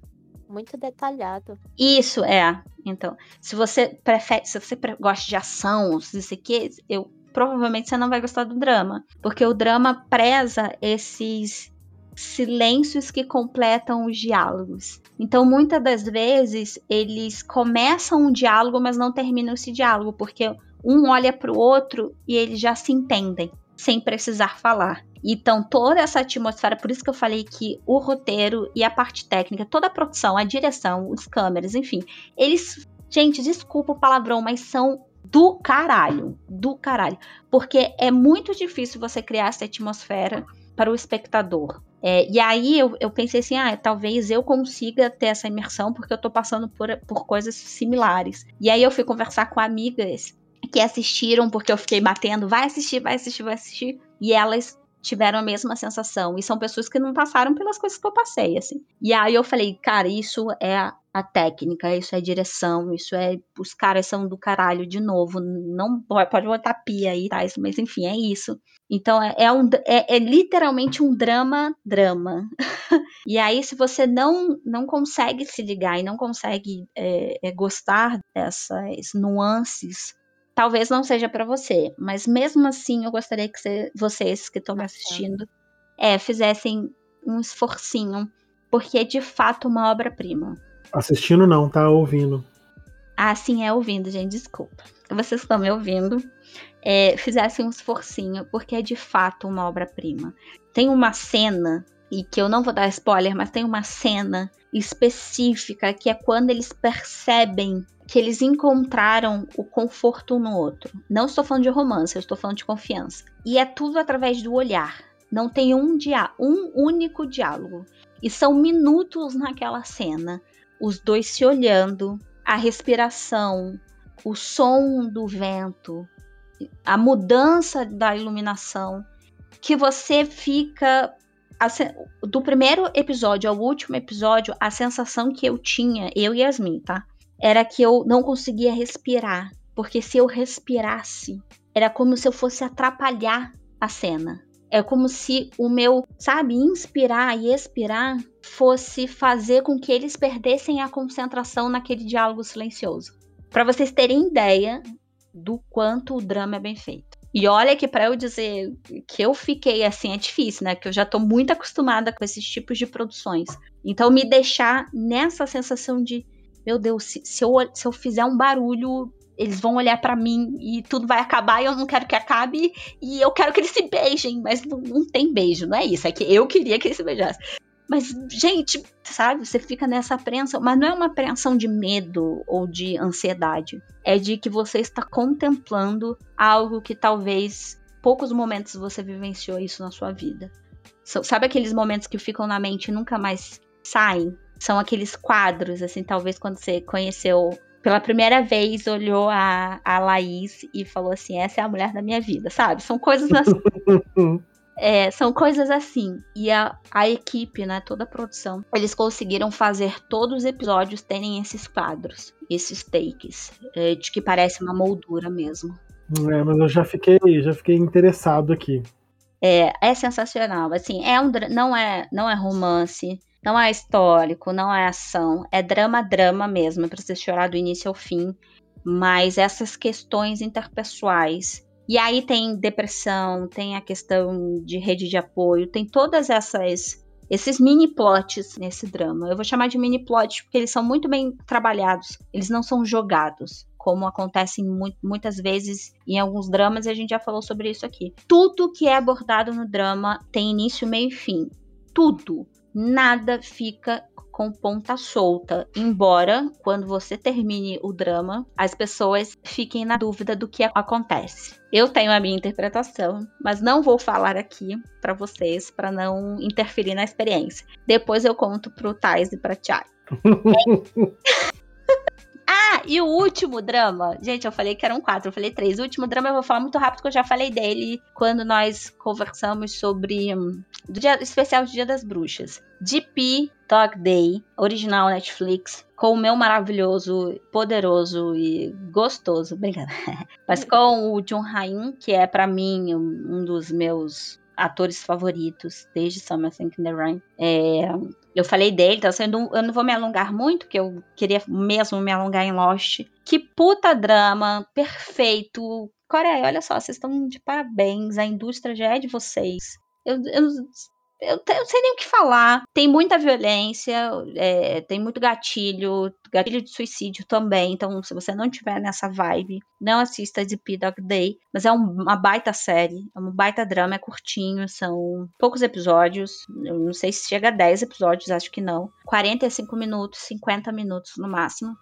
Muito detalhado.
Isso, é. Então, se você prefere, se você gosta de ação, se você quer, eu provavelmente você não vai gostar do drama, porque o drama preza esses silêncios que completam os diálogos. Então, muitas das vezes eles começam um diálogo, mas não terminam esse diálogo, porque um olha para o outro e eles já se entendem sem precisar falar. Então, toda essa atmosfera, por isso que eu falei que o roteiro e a parte técnica, toda a produção, a direção, os câmeras, enfim, eles. Gente, desculpa o palavrão, mas são do caralho. Do caralho. Porque é muito difícil você criar essa atmosfera para o espectador. É, e aí eu, eu, pensei assim, ah, talvez eu consiga ter essa imersão porque eu tô passando por, por coisas similares. E aí eu fui conversar com amigas que assistiram, porque eu fiquei batendo, vai assistir, vai assistir, vai assistir. E elas tiveram a mesma sensação. E são pessoas que não passaram pelas coisas que eu passei, assim. E aí eu falei, cara, isso é a, técnica, isso é direção, isso é. Os caras são do caralho de novo. Não pode botar pia aí, tá? Mas enfim, é isso. Então é, é um, é, é, literalmente um drama-drama. e aí, se você não, não consegue se ligar e não consegue é, é gostar dessas nuances talvez não seja para você, mas mesmo assim eu gostaria que você, vocês que estão me assistindo é, fizessem um esforcinho, porque é de fato uma obra-prima.
Assistindo não, tá ouvindo.
Ah, sim, é ouvindo, gente, desculpa. Vocês estão me ouvindo. É, fizessem um esforcinho, porque é de fato uma obra-prima. Tem uma cena, e que eu não vou dar spoiler, mas tem uma cena específica, que é quando eles percebem que eles encontraram o conforto no outro. Não estou falando de romance, eu estou falando de confiança. E é tudo através do olhar. Não tem um dia, um único diálogo. E são minutos naquela cena, os dois se olhando, a respiração, o som do vento, a mudança da iluminação, que você fica do primeiro episódio ao último episódio, a sensação que eu tinha, eu e Yasmin, tá? Era que eu não conseguia respirar, porque se eu respirasse, era como se eu fosse atrapalhar a cena. É como se o meu, sabe, inspirar e expirar fosse fazer com que eles perdessem a concentração naquele diálogo silencioso. Para vocês terem ideia do quanto o drama é bem feito. E olha que para eu dizer que eu fiquei assim é difícil, né? Que eu já tô muito acostumada com esses tipos de produções. Então me deixar nessa sensação de, meu Deus, se, se eu, se eu fizer um barulho, eles vão olhar para mim e tudo vai acabar e eu não quero que acabe e eu quero que eles se beijem, mas não, não tem beijo, não é isso, é que eu queria que eles se beijassem. Mas, gente, sabe, você fica nessa apreensão, mas não é uma apreensão de medo ou de ansiedade. É de que você está contemplando algo que talvez poucos momentos você vivenciou isso na sua vida. Sabe aqueles momentos que ficam na mente e nunca mais saem? São aqueles quadros, assim, talvez quando você conheceu pela primeira vez, olhou a, a Laís e falou assim: essa é a mulher da minha vida, sabe? São coisas assim. É, são coisas assim. E a, a equipe, né, toda a produção, eles conseguiram fazer todos os episódios terem esses quadros, esses takes, é, de que parece uma moldura mesmo.
É, mas eu já fiquei, já fiquei interessado aqui.
É, é sensacional. Assim, é um, não é, não é romance, não é histórico, não é ação, é drama, drama mesmo, é para você chorar do início ao fim. Mas essas questões interpessoais e aí tem depressão, tem a questão de rede de apoio, tem todas essas esses mini plots nesse drama. Eu vou chamar de mini plots porque eles são muito bem trabalhados, eles não são jogados, como acontece muitas vezes em alguns dramas, e a gente já falou sobre isso aqui. Tudo que é abordado no drama tem início, meio e fim. Tudo. Nada fica com ponta solta, embora quando você termine o drama, as pessoas fiquem na dúvida do que acontece. Eu tenho a minha interpretação, mas não vou falar aqui para vocês para não interferir na experiência. Depois eu conto pro Thais e pra Thiago. Ah, e o último drama. Gente, eu falei que eram quatro, eu falei três. O último drama eu vou falar muito rápido, porque eu já falei dele quando nós conversamos sobre. Um, do dia especial do Dia das Bruxas. DP Dog Day, original Netflix, com o meu maravilhoso, poderoso e gostoso, brincadeira, mas com o John Haim, que é para mim um dos meus atores favoritos desde Something in the Rain. É, eu falei dele, tá sendo. Eu não vou me alongar muito, porque eu queria mesmo me alongar em Lost. Que puta drama, perfeito. Coreia, olha só, vocês estão de parabéns, a indústria já é de vocês. Eu, eu eu, não sei nem o que falar. Tem muita violência, é, tem muito gatilho, gatilho de suicídio também. Então, se você não tiver nessa vibe, não assista The P-Dog Day. Mas é um, uma baita série, é um baita drama, é curtinho, são poucos episódios. Eu não sei se chega a 10 episódios, acho que não. 45 minutos, 50 minutos no máximo.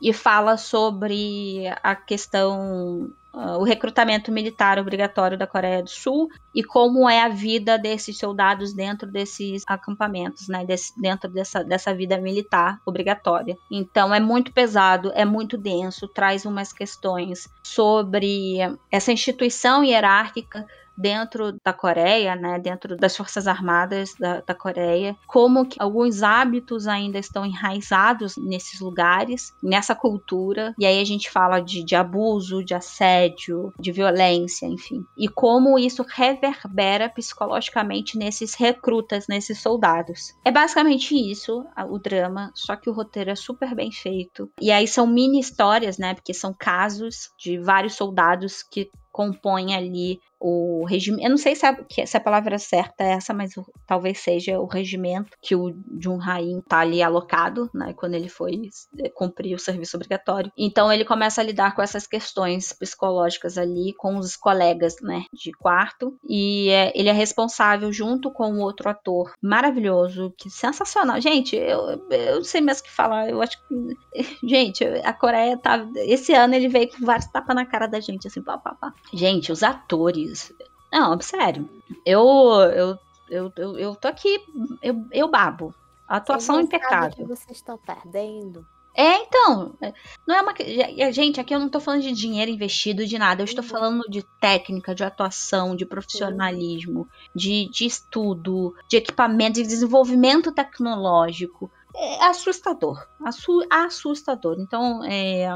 E fala sobre a questão uh, o recrutamento militar obrigatório da Coreia do Sul e como é a vida desses soldados dentro desses acampamentos, né, dentro dessa, dessa vida militar obrigatória. Então é muito pesado, é muito denso, traz umas questões sobre essa instituição hierárquica dentro da Coreia, né, dentro das Forças Armadas da, da Coreia, como que alguns hábitos ainda estão enraizados nesses lugares, nessa cultura, e aí a gente fala de, de abuso, de assédio, de violência, enfim, e como isso reverbera psicologicamente nesses recrutas, nesses soldados. É basicamente isso, o drama, só que o roteiro é super bem feito, e aí são mini histórias, né, porque são casos de vários soldados que compõem ali o regimento. Eu não sei se a, se a palavra certa é essa, mas o, talvez seja o regimento que o Jun Hain tá ali alocado, né? Quando ele foi é, cumprir o serviço obrigatório. Então ele começa a lidar com essas questões psicológicas ali com os colegas, né? De quarto. E é, ele é responsável junto com o outro ator maravilhoso, que sensacional. Gente, eu, eu não sei mesmo o que falar. Eu acho que. Gente, a Coreia tá. Esse ano ele veio com vários tapas na cara da gente, assim, pá, pá, pá. Gente, os atores. Não, sério. Eu, eu, eu, eu, eu tô aqui, eu, eu babo. A atuação impecável.
vocês estão perdendo.
É, então, não é uma. Gente, aqui eu não tô falando de dinheiro investido, de nada. Eu estou
Uhum.
falando de técnica, de atuação, de profissionalismo, de, de estudo, de equipamento, de desenvolvimento tecnológico. É assustador. assu- assustador. Então, é.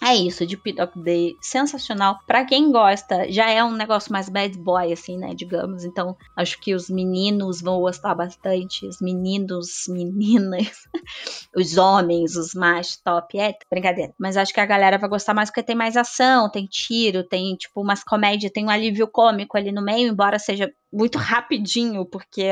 É isso, de P-Dog Day, sensacional. Pra quem gosta, já é um negócio mais bad boy, assim, né, digamos. Então, acho que os meninos vão gostar bastante. Os meninos, meninas, os homens, os mais top. É, brincadeira. Mas acho que a galera vai gostar mais porque tem mais ação, tem tiro, tem, tipo, umas comédias, tem um alívio cômico ali no meio, embora seja muito rapidinho, porque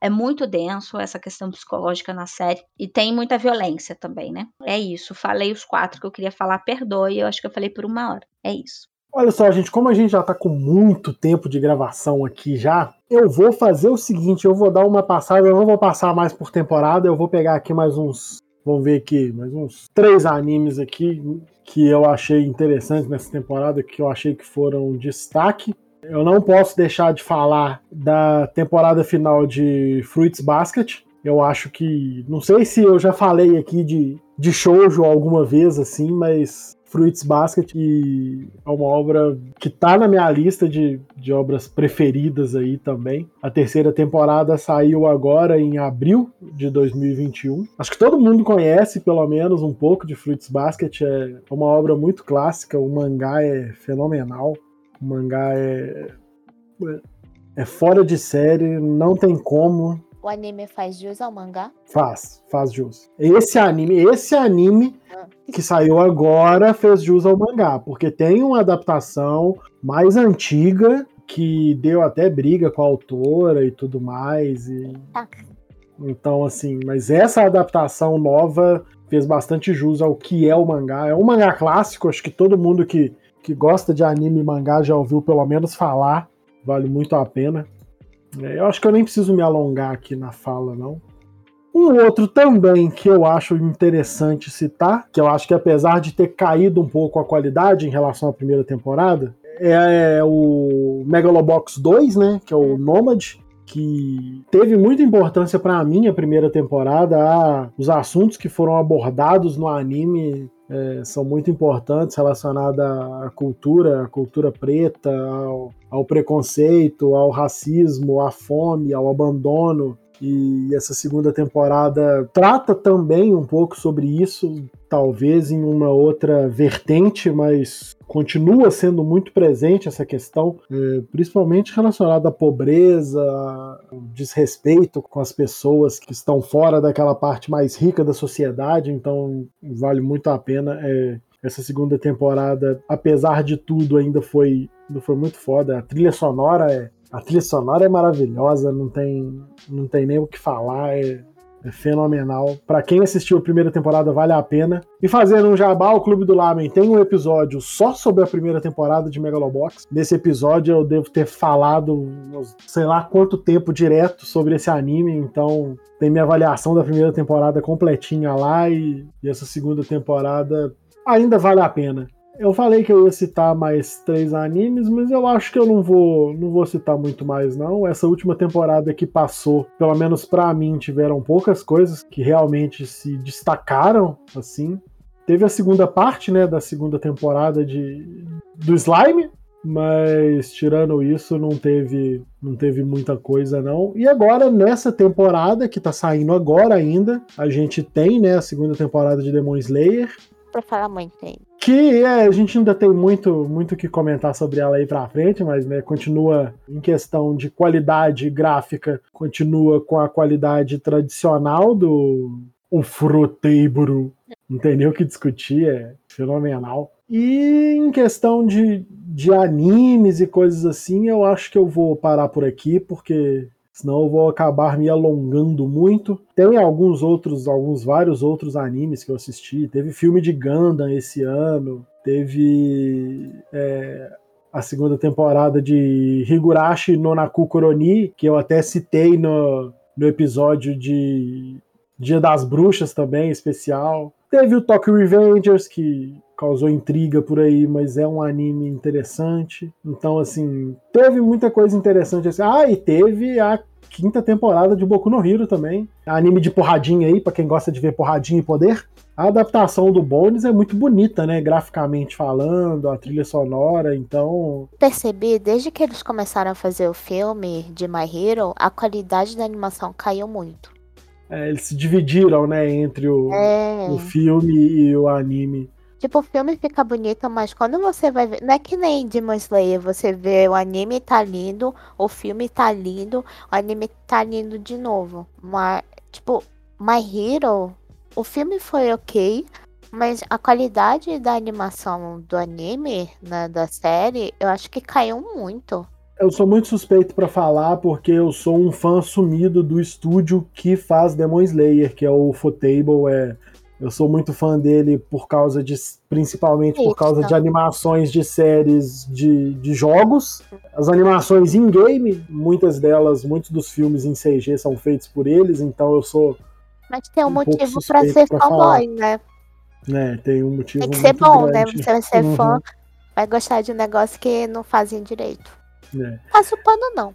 é muito denso essa questão psicológica na série. E tem muita violência também, né? É isso. Falei os quatro que eu queria falar, perdoe. Eu acho que eu falei por uma hora. É isso.
Olha só, gente, como a gente já tá com muito tempo de gravação aqui já, eu vou fazer o seguinte, eu vou dar uma passada, eu não vou passar mais por temporada, eu vou pegar aqui mais uns, vamos ver aqui, mais uns três animes aqui que eu achei interessantes nessa temporada, que eu achei que foram destaque. Eu não posso deixar de falar da temporada final de Fruits Basket. Eu acho que, não sei se eu já falei aqui de, de shoujo alguma vez assim, mas Fruits Basket é uma obra que tá na minha lista de, de obras preferidas aí também. A terceira temporada saiu agora em abril de 2021. Acho que todo mundo conhece pelo menos um pouco de Fruits Basket. É uma obra muito clássica, o mangá é fenomenal. O mangá é, é fora de série, não tem como.
O anime faz jus ao mangá?
Faz, faz jus. Esse anime, esse anime que saiu agora fez jus ao mangá, porque tem uma adaptação mais antiga que deu até briga com a autora e tudo mais. E...
Tá.
Então, assim, mas essa adaptação nova fez bastante jus ao que é o mangá. É um mangá clássico, acho que todo mundo que, que gosta de anime e mangá já ouviu pelo menos falar. Vale muito a pena. É, Eu acho que eu nem preciso me alongar aqui na fala, não. Um outro também que eu acho interessante citar, que eu acho que apesar de ter caído um pouco a qualidade em relação à primeira temporada, é o Megalobox 2, né, que é o Nomad, que teve muita importância para a primeira temporada. Os assuntos que foram abordados no anime é, são muito importantes relacionados à cultura, à cultura preta, ao, ao preconceito, ao racismo, à fome, ao abandono. E essa segunda temporada trata também um pouco sobre isso, talvez em uma outra vertente, mas continua sendo muito presente essa questão, eh, principalmente relacionada à pobreza, ao desrespeito com as pessoas que estão fora daquela parte mais rica da sociedade. Então, vale muito a pena. eh, essa segunda temporada, apesar de tudo, ainda foi, ainda foi muito foda. A trilha sonora é a trilha sonora é maravilhosa, não tem, não tem nem o que falar, é, é fenomenal. Pra quem assistiu a primeira temporada, vale a pena. E fazendo um jabá, o Clube do Lamen tem um episódio só sobre a primeira temporada de Megalobox. Nesse episódio eu devo ter falado, sei lá quanto tempo direto sobre esse anime, então tem minha avaliação da primeira temporada completinha lá e, e essa segunda temporada ainda vale a pena. Eu falei que eu ia citar mais três animes, mas eu acho que eu não vou, não vou citar muito mais não. Essa última temporada que passou, pelo menos pra mim, tiveram poucas coisas que realmente se destacaram, assim. Teve a segunda parte, né, da segunda temporada de do Slime, mas tirando isso não teve não teve muita coisa não. E agora nessa temporada que tá saindo agora ainda, a gente tem, né, a segunda temporada de Demon Slayer,
Pra falar muito aí.
Que é, a gente ainda tem muito muito que comentar sobre ela aí pra frente, mas né, continua em questão de qualidade gráfica, continua com a qualidade tradicional do o Fruteiburu. Não tem nem o que discutir, é fenomenal. E em questão de, de animes e coisas assim, eu acho que eu vou parar por aqui, porque senão eu vou acabar me alongando muito. Tem alguns outros, alguns vários outros animes que eu assisti. Teve filme de Gundam esse ano, teve é, a segunda temporada de Higurashi no Naku Koroni, que eu até citei no, no episódio de Dia das Bruxas também, especial. Teve o Tokyo Revengers, que causou intriga por aí, mas é um anime interessante. Então, assim, teve muita coisa interessante. Assim. Ah, e teve a quinta temporada de Boku no Hero também. Anime de porradinha aí, para quem gosta de ver porradinha e poder. A adaptação do Bones é muito bonita, né? Graficamente falando, a trilha sonora, então.
Percebi, desde que eles começaram a fazer o filme de My Hero, a qualidade da animação caiu muito.
É, eles se dividiram, né, entre o, é. o filme e o anime.
Tipo, o filme fica bonito, mas quando você vai ver. Não é que nem Demon Slayer, você vê o anime tá lindo, o filme tá lindo, o anime tá lindo de novo. Mas, tipo, My Hero, o filme foi ok, mas a qualidade da animação do anime, né, da série, eu acho que caiu muito.
Eu sou muito suspeito para falar porque eu sou um fã assumido do estúdio que faz Demon Slayer, que é o Fotable, é eu sou muito fã dele por causa de. Principalmente por causa de animações de séries de, de jogos. As animações in-game, muitas delas, muitos dos filmes em CG são feitos por eles, então eu sou.
Mas tem um, um motivo para ser fanboy, né?
né? Tem um motivo.
Tem que ser bom, né? grande. né? Você vai ser uhum. fã, vai gostar de um negócio que não fazem direito. É. Passa o pano, não.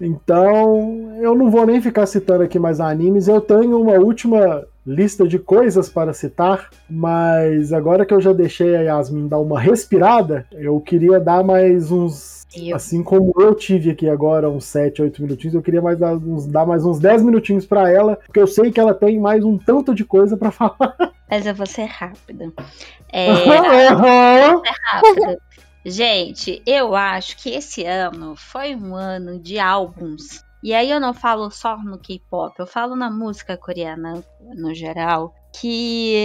Então, eu não vou nem ficar citando aqui mais animes. Eu tenho uma última lista de coisas para citar, mas agora que eu já deixei a Yasmin dar uma respirada, eu queria dar mais uns. Eu. Assim como eu tive aqui agora uns 7, 8 minutinhos, eu queria mais dar, uns, dar mais uns 10 minutinhos para ela, porque eu sei que ela tem mais um tanto de coisa para falar.
Mas eu vou ser rápida. É, eu vou ser rápida. Gente, eu acho que esse ano foi um ano de álbuns e aí eu não falo só no K-pop, eu falo na música coreana no geral, que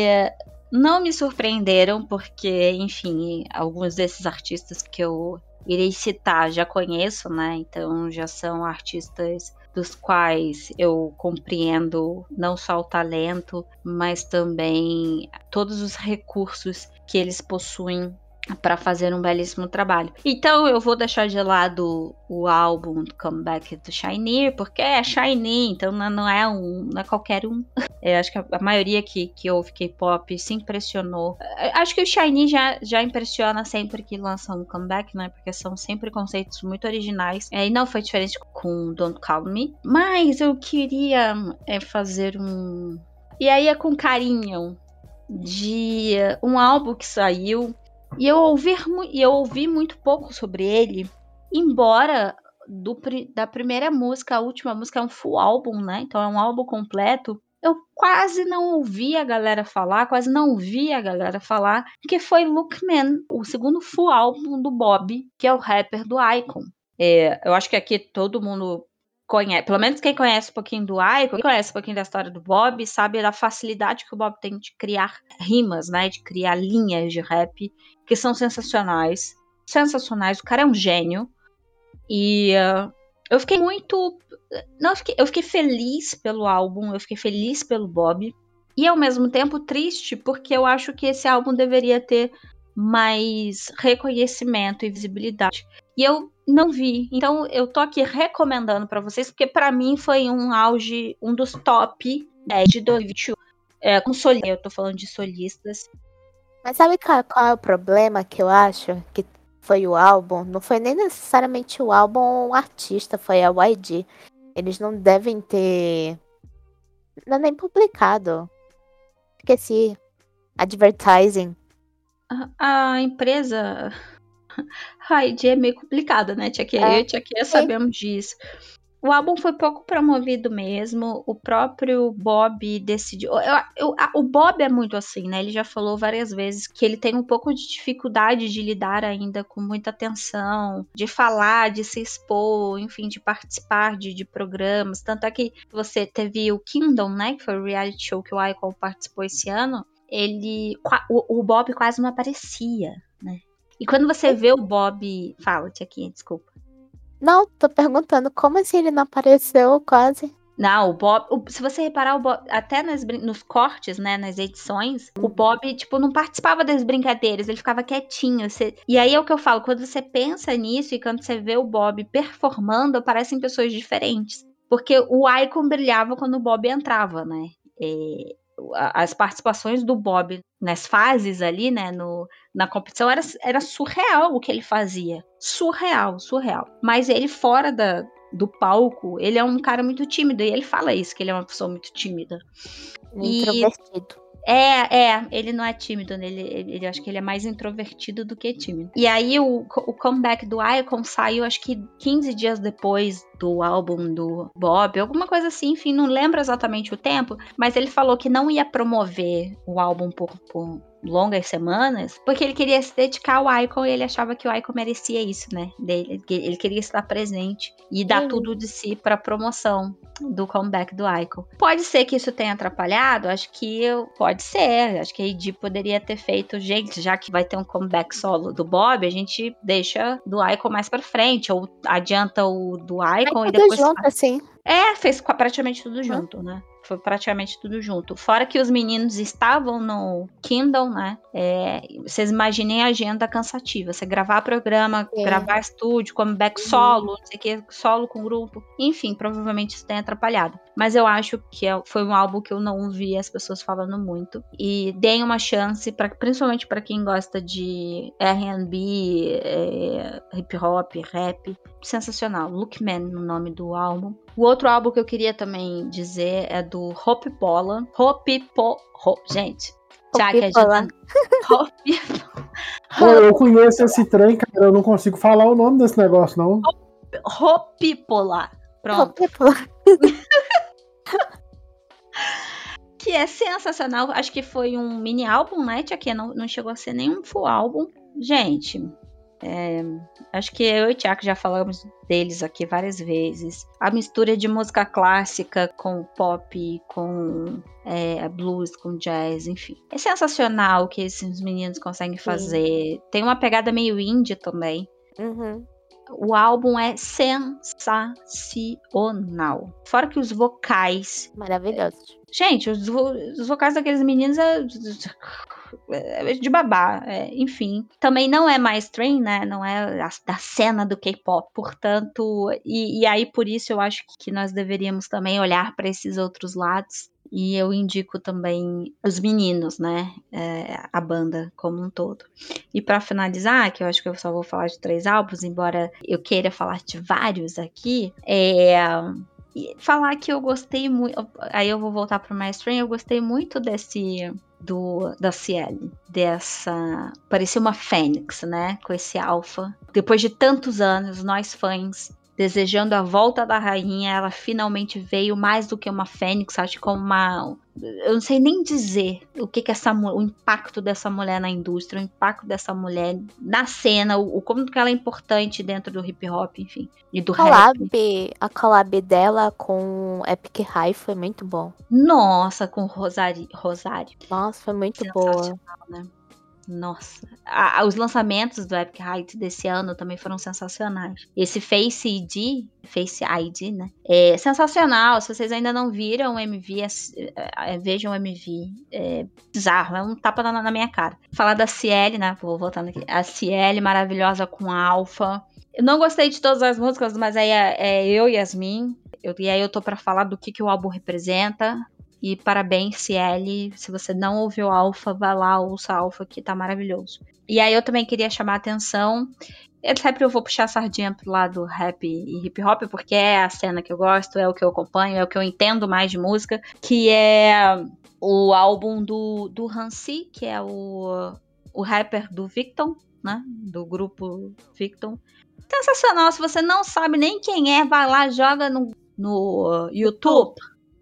não me surpreenderam, porque, enfim, alguns desses artistas que eu irei citar já conheço, né? Então já são artistas dos quais eu compreendo não só o talento, mas também todos os recursos que eles possuem para fazer um belíssimo trabalho. Então eu vou deixar de lado o álbum Comeback do Shiny, porque é Shiny, então não é um, não é qualquer um. Acho que a maioria que, que ouve K-pop se impressionou. Acho que o Shiny já, já impressiona sempre que lança um comeback, né? Porque são sempre conceitos muito originais. É, e não foi diferente com Don't Call Me. Mas eu queria é, fazer um. E aí é com carinho de um álbum que saiu e eu ouvi, eu ouvi muito pouco sobre ele, embora do, da primeira música, a última música é um full álbum, né? Então é um álbum completo. Eu quase não ouvi a galera falar, quase não vi a galera falar, que foi Lookman, o segundo full álbum do Bob, que é o rapper do Icon. É, eu acho que aqui todo mundo conhece, pelo menos quem conhece um pouquinho do Icon, quem conhece um pouquinho da história do Bob, sabe da facilidade que o Bob tem de criar rimas, né? De criar linhas de rap que são sensacionais. Sensacionais. O cara é um gênio. E uh, eu fiquei muito. Não, eu fiquei, eu fiquei feliz pelo álbum, eu fiquei feliz pelo Bob. E ao mesmo tempo triste, porque eu acho que esse álbum deveria ter mais reconhecimento e visibilidade. E eu não vi. Então eu tô aqui recomendando para vocês, porque para mim foi um auge, um dos top 10 de 2021. É, com solistas, eu tô falando de solistas.
Mas sabe qual, qual, é o problema que eu acho? Que foi o álbum? Não foi nem necessariamente o álbum ou o artista, foi a YG. Eles não devem ter. Não é nem publicado. Esqueci. Advertising.
A, a empresa. A é meio complicada, né? Tia Kê? É. Tia Kê sabemos disso. O álbum foi pouco promovido mesmo. O próprio Bob decidiu. Eu, eu, o Bob é muito assim, né? Ele já falou várias vezes que ele tem um pouco de dificuldade de lidar ainda com muita atenção, de falar, de se expor, enfim, de participar de, de programas. Tanto é que você teve o Kingdom, né? Que foi o reality show que o Icon participou esse ano. Ele. O, o Bob quase não aparecia, né? E quando você vê o Bob. Fala-te aqui, desculpa.
Não, tô perguntando como assim ele não apareceu quase.
Não, o Bob. o- se você reparar, o Bob, até nas nos cortes, né, nas edições, o Bob, tipo, não participava das brincadeiras, ele ficava quietinho. você- e aí é o que eu falo, quando você pensa nisso e quando você vê o Bob performando, parecem pessoas diferentes. Porque o Icon brilhava quando o Bob entrava, né? É, as participações do Bob nas fases ali, né, no, na competição, era, era surreal o que ele fazia. Surreal, surreal. Mas ele fora da, do palco, ele é um cara muito tímido. E ele fala isso, que ele é uma pessoa muito tímida.
Introvertido.
É, é, ele não é tímido, né? ele, ele, ele- acho que ele é mais introvertido do que tímido. E aí o, o comeback do Icon saiu, acho que 15 dias depois do álbum do Bob, alguma coisa assim, enfim, não lembro exatamente o tempo, mas ele falou que não ia promover o álbum por, por longas semanas, porque ele queria se dedicar ao Icon e ele achava que o Icon merecia isso, né? Dele, ele queria estar presente e dar
Uhum.
tudo de si pra promoção do comeback do Icon. Pode ser que isso tenha atrapalhado, acho que eu- pode ser. Acho que a Ed poderia ter feito, gente, já que vai ter um comeback solo do Bob, a gente deixa do Icon mais pra frente, ou adianta o do Icon e depois.
junto, assim.
É, fez praticamente tudo junto, né? Foi praticamente tudo junto. Fora que os meninos estavam no Kindle, né? É, vocês imaginem a agenda cansativa. Você gravar programa,
É.
gravar estúdio, comeback solo, não sei o que, solo com grupo. Enfim, provavelmente isso tem atrapalhado. Mas eu acho que é- foi um álbum que eu não ouvi as pessoas falando muito. E deem uma chance, pra, principalmente pra quem gosta de R&B, é, hip hop, rap. Sensacional. Lookman, no nome do álbum. O outro álbum que eu queria também dizer é do Hope Pola. Hope Po... Ho- Gente, já que a
Pola.
gente... Hope...
Pô, eu conheço esse trem, cara. Eu não consigo falar o nome desse negócio, não.
Hope Pola. Pronto. que é sensacional. Acho que foi um mini álbum, né, Tia Tia? Não, não chegou a ser nenhum full álbum. Gente, é, acho que eu e o Tiago já falamos deles aqui várias vezes. A mistura de música clássica com pop, com é, blues, com jazz, enfim. É sensacional o que esses meninos conseguem fazer. Tem uma pegada meio indie também.
Uhum.
O álbum é sensacional. Fora que os vocais.
Maravilhoso.
Gente, os, vo- os vocais daqueles meninos é de babá. é, enfim. Também não é mainstream, né? Não é a- da cena do K-pop. Portanto, e, e aí por isso eu acho que nós deveríamos também olhar para esses outros lados. E eu indico também os meninos, né? É, a banda como um todo. E para finalizar, que eu acho que eu só vou falar de três álbuns, embora eu queira falar de vários aqui, é e falar que eu gostei muito. Aí eu vou voltar pro mainstream, eu gostei muito desse do da Ciel, dessa parecia uma fênix, né, com esse alfa. Depois de tantos anos, nós fãs desejando a volta da rainha, ela finalmente veio mais do que uma fênix, acho que como uma eu não sei nem dizer o que que essa o impacto dessa mulher na indústria, o impacto dessa mulher na cena, o, o como que ela é importante dentro do hip hop, enfim, e do rap.
Collab, a collab dela com Epic High foi muito bom.
Nossa, com Rosário, Rosário.
Nossa, foi muito boa.
Né? Nossa. A- os lançamentos do Epic Height desse ano também foram sensacionais. Esse Face ID, Face ID, né? É sensacional. Se vocês ainda não viram o MV, ass- é, é, vejam o MV. É bizarro, é um tapa na, na minha cara. Falar da Ciel, né? Vou voltando aqui. A Ciel maravilhosa com Alpha. Eu não gostei de todas as músicas, mas aí é, é eu e Yasmin. Eu, e aí eu tô pra falar do que, que o álbum representa. E parabéns, Ciel. Se você não ouviu Alpha, vai lá, ouça Alpha, que tá maravilhoso. E aí eu também queria chamar a atenção. Sempre eu vou puxar a sardinha pro lado rap e hip hop, porque é a cena que eu gosto, é o que eu acompanho, é o que eu entendo mais de música, que é o álbum do, do Hansi, que é o, o rapper do Victon, né? Do grupo Victon. Sensacional. Se você não sabe nem quem é, vai lá, joga no, no YouTube.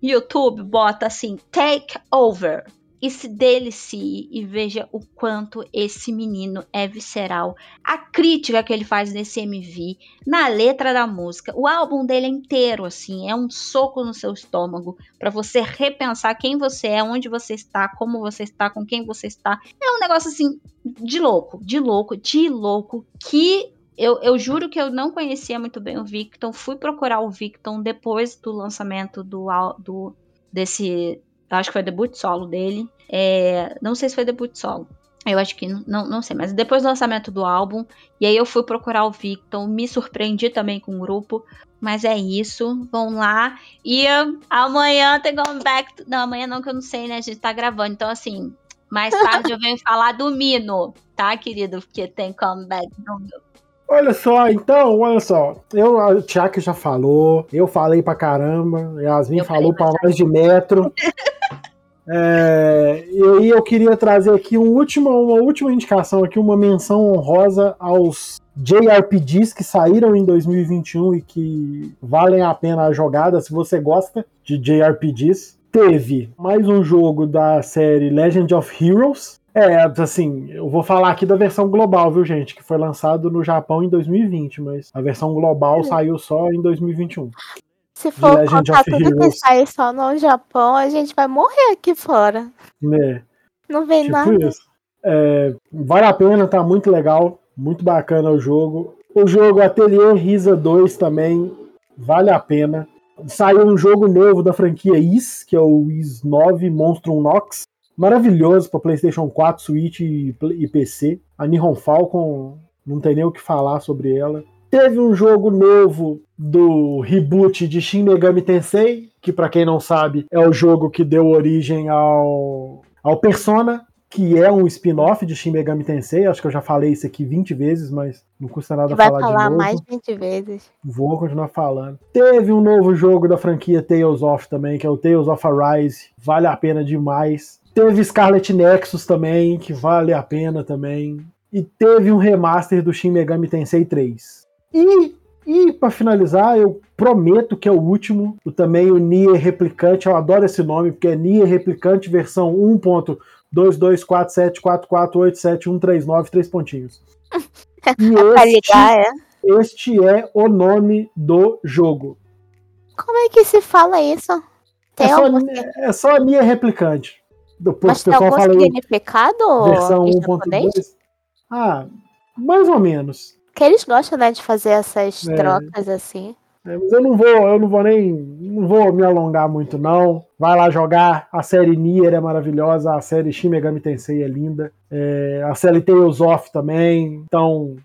YouTube, bota assim, Take Over. e se delicie e veja o quanto esse menino é visceral. A crítica que ele faz nesse MV, na letra da música, o álbum dele é inteiro assim, é um soco no seu estômago para você repensar quem você é, onde você está, como você está, com quem você está. É um negócio assim de louco, de louco, de louco que eu, eu, juro que eu não conhecia muito bem o Victon. Fui procurar o Victon depois do lançamento do, do desse. Acho que foi debut solo dele. É, não sei se foi debut solo. Eu acho que não, não sei, mas depois do lançamento do álbum, e aí eu fui procurar o Victon, me surpreendi também com o grupo, mas é isso, vão lá. E amanhã tem comeback. Não, amanhã não, que eu não sei, né? A gente tá gravando, então assim, mais tarde eu venho falar do Mino, tá, querido? Porque tem comeback no meu.
Olha só, então, olha só. Eu, a Tiago já falou, eu falei pra caramba, Yasmin eu falou pra mais de metro. é, e aí eu queria trazer aqui um último, uma última indicação aqui, uma menção honrosa aos JRPGs que saíram em 2021 e que valem a pena a jogada se você gosta de JRPGs. Teve mais um jogo da série Legend of Heroes, é, assim, eu vou falar aqui da versão global, viu, gente? Que foi lançado no Japão em 2020, mas a versão global saiu só em 2021.
Se for contar tudo que sai só no Japão, a gente vai morrer aqui fora.
É.
Não vem tipo nada.
É, vale a pena, tá muito legal. Muito bacana o jogo. O jogo Atelier Risa 2 também vale a pena. Saiu um jogo novo da franquia Is, que é o Is 9 Monstrum Nox maravilhoso para PlayStation 4, Switch e, e PC. A Nihon Falcon, não tem nem o que falar sobre ela. Teve um jogo novo do reboot de Shin Megami Tensei, que para quem não sabe é o jogo que deu origem ao, ao Persona, que é um spin-off de Shin Megami Tensei. Acho que eu já falei isso aqui 20 vezes, mas não custa nada
Vai
falar,
falar
de novo.
mais 20 vezes.
Vou continuar falando. Teve um novo jogo da franquia Tales of também, que é o Tales of Arise. Vale a pena demais. Teve Scarlet Nexus também, que vale a pena também. E teve um remaster do Shin Megami Tensei 3. E, e para finalizar, eu prometo que é o último, o, também o Nier Replicante. Eu adoro esse nome, porque é Nier Replicante versão 1.22474487139, três pontinhos. E este, é. este é o nome do jogo.
Como é que se fala isso?
Tem é, só, é só Nier Replicante.
Depois Mas tem algum fala significado?
Versão 1.2. Ah, mais ou menos.
Que eles gostam, né, de fazer essas é. trocas assim.
É, mas eu não vou, eu não vou nem, não vou me alongar muito não. Vai lá jogar. A série Nier é maravilhosa, a série Shin Megami Tensei é linda, é, a série Tales of também. Então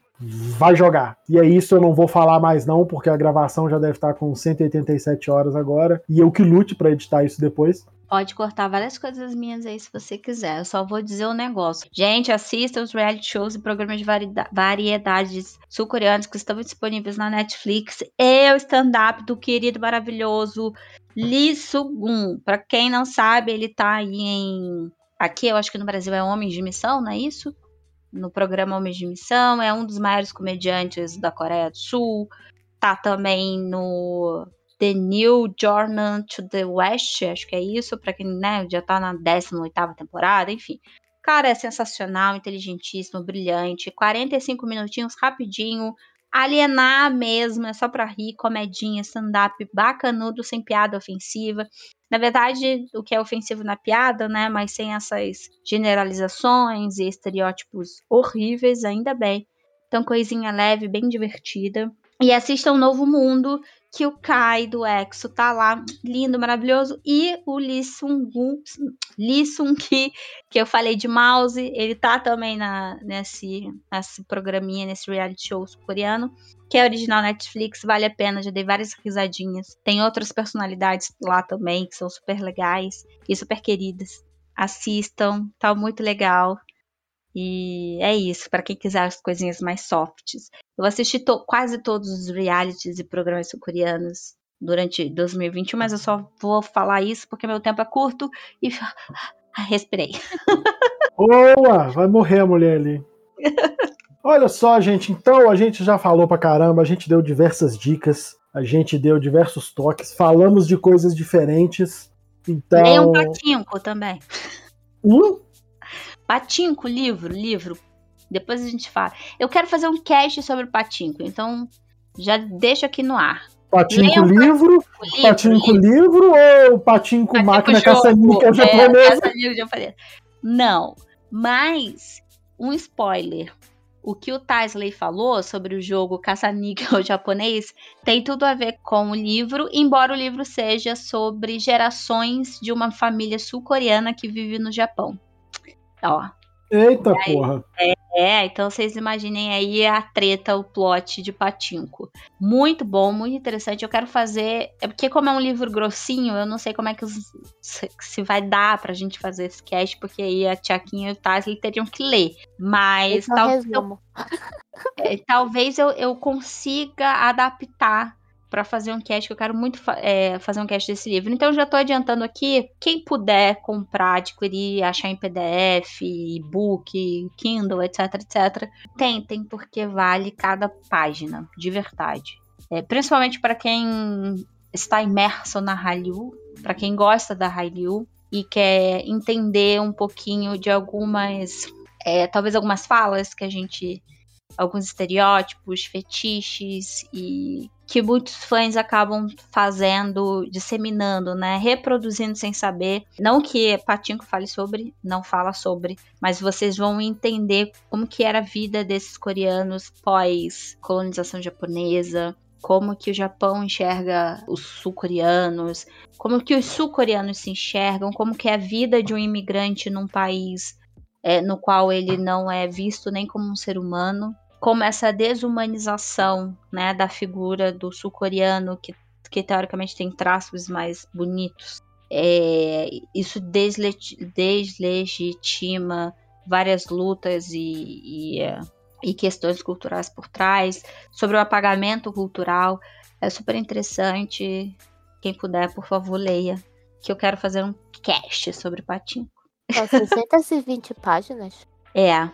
vai jogar. E é isso, eu não vou falar mais não, porque a gravação já deve estar com 187 horas agora. E eu que lute para editar isso depois.
Pode cortar várias coisas minhas aí se você quiser. Eu só vou dizer um negócio. Gente, assista os reality shows e programas de variedades sul-coreanos que estão disponíveis na Netflix. E o stand-up do querido maravilhoso Lee Soo-gun. Pra quem não sabe, ele tá aí em. Aqui, eu acho que no Brasil é Homens de Missão, não é isso? No programa Homens de Missão. É um dos maiores comediantes da Coreia do Sul. Tá também no The New Journey to the West, acho que é isso, para quem né, já tá na 18 temporada, enfim. Cara, é sensacional, inteligentíssimo, brilhante. 45 minutinhos, rapidinho. Alienar mesmo, é só pra rir, comedinha, stand-up bacanudo, sem piada ofensiva. Na verdade, o que é ofensivo na piada, né? Mas sem essas generalizações e estereótipos horríveis, ainda bem. Então, coisinha leve, bem divertida. E assista um Novo Mundo, que o Kai do EXO tá lá, lindo, maravilhoso, e o Lee Sung Lee Ki, que eu falei de mouse, ele tá também na, nesse, nesse programinha, nesse reality show coreano, que é original Netflix, vale a pena, já dei várias risadinhas. Tem outras personalidades lá também, que são super legais e super queridas. Assistam, tá muito legal. E é isso, para quem quiser as coisinhas mais softs. Eu assisti to quase todos os realities e programas sul-coreanos durante 2021, mas eu só vou falar isso porque meu tempo é curto e respirei.
Boa! Vai morrer a mulher ali. Olha só, gente, então a gente já falou pra caramba, a gente deu diversas dicas, a gente deu diversos toques, falamos de coisas diferentes. Então.
Leia um patinco também.
Um?
Patinco, livro, livro. Depois a gente fala. Eu quero fazer um cast sobre o Patinco, então já deixo aqui no ar.
Patinco livro, livro, Patinco livro, livro ou Patinco, patinco máquina caça-níquel japonesa?
É, japonesa? Não, mas um spoiler. O que o Taisley falou sobre o jogo caça-níquel japonês tem tudo a ver com o livro, embora o livro seja sobre gerações de uma família sul-coreana que vive no Japão. Ó.
Eita aí, porra.
É, é, então vocês imaginem aí a treta, o plot de Patinco. Muito bom, muito interessante. Eu quero fazer. É porque, como é um livro grossinho, eu não sei como é que se vai dar pra gente fazer esse cast, porque aí a Tiaquinha e o Taz teriam que ler. Mas
tal, eu,
é, talvez eu, eu consiga adaptar para fazer um cast, que eu quero muito é, fazer um cast desse livro. Então, já estou adiantando aqui, quem puder comprar, adquirir, achar em PDF, e-book, Kindle, etc, etc, tentem, porque vale cada página, de verdade. É, principalmente para quem está imerso na Hallyu, para quem gosta da Hallyu e quer entender um pouquinho de algumas, é, talvez algumas falas que a gente alguns estereótipos, fetiches e que muitos fãs acabam fazendo, disseminando, né, reproduzindo sem saber. Não que Patinco fale sobre, não fala sobre, mas vocês vão entender como que era a vida desses coreanos pós colonização japonesa, como que o Japão enxerga os sul-coreanos, como que os sul-coreanos se enxergam, como que é a vida de um imigrante num país é, no qual ele não é visto nem como um ser humano, como essa desumanização né, da figura do sul-coreano, que, que teoricamente tem traços mais bonitos, é, isso desle deslegitima várias lutas e, e, é, e, questões culturais por trás, sobre o apagamento cultural. É super interessante. Quem puder, por favor, leia. Que eu quero fazer um cast sobre Patinco.
São 620 páginas?
É,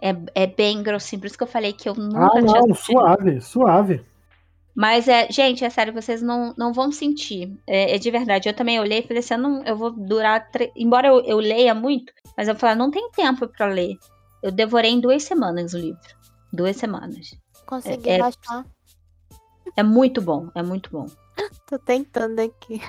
é, é bem grossinho, por isso que eu falei que eu nunca
ah,
tinha.
Não, suave, suave.
Mas é, gente, é sério, vocês não, não vão sentir. É, é de verdade. Eu também olhei e falei assim, eu, não, eu vou durar. Tre... Embora eu, eu leia muito, mas eu falei, não tem tempo para ler. Eu devorei em duas semanas o livro. Duas semanas.
Consegui é, baixar.
É, é muito bom, é muito bom.
Tô tentando aqui.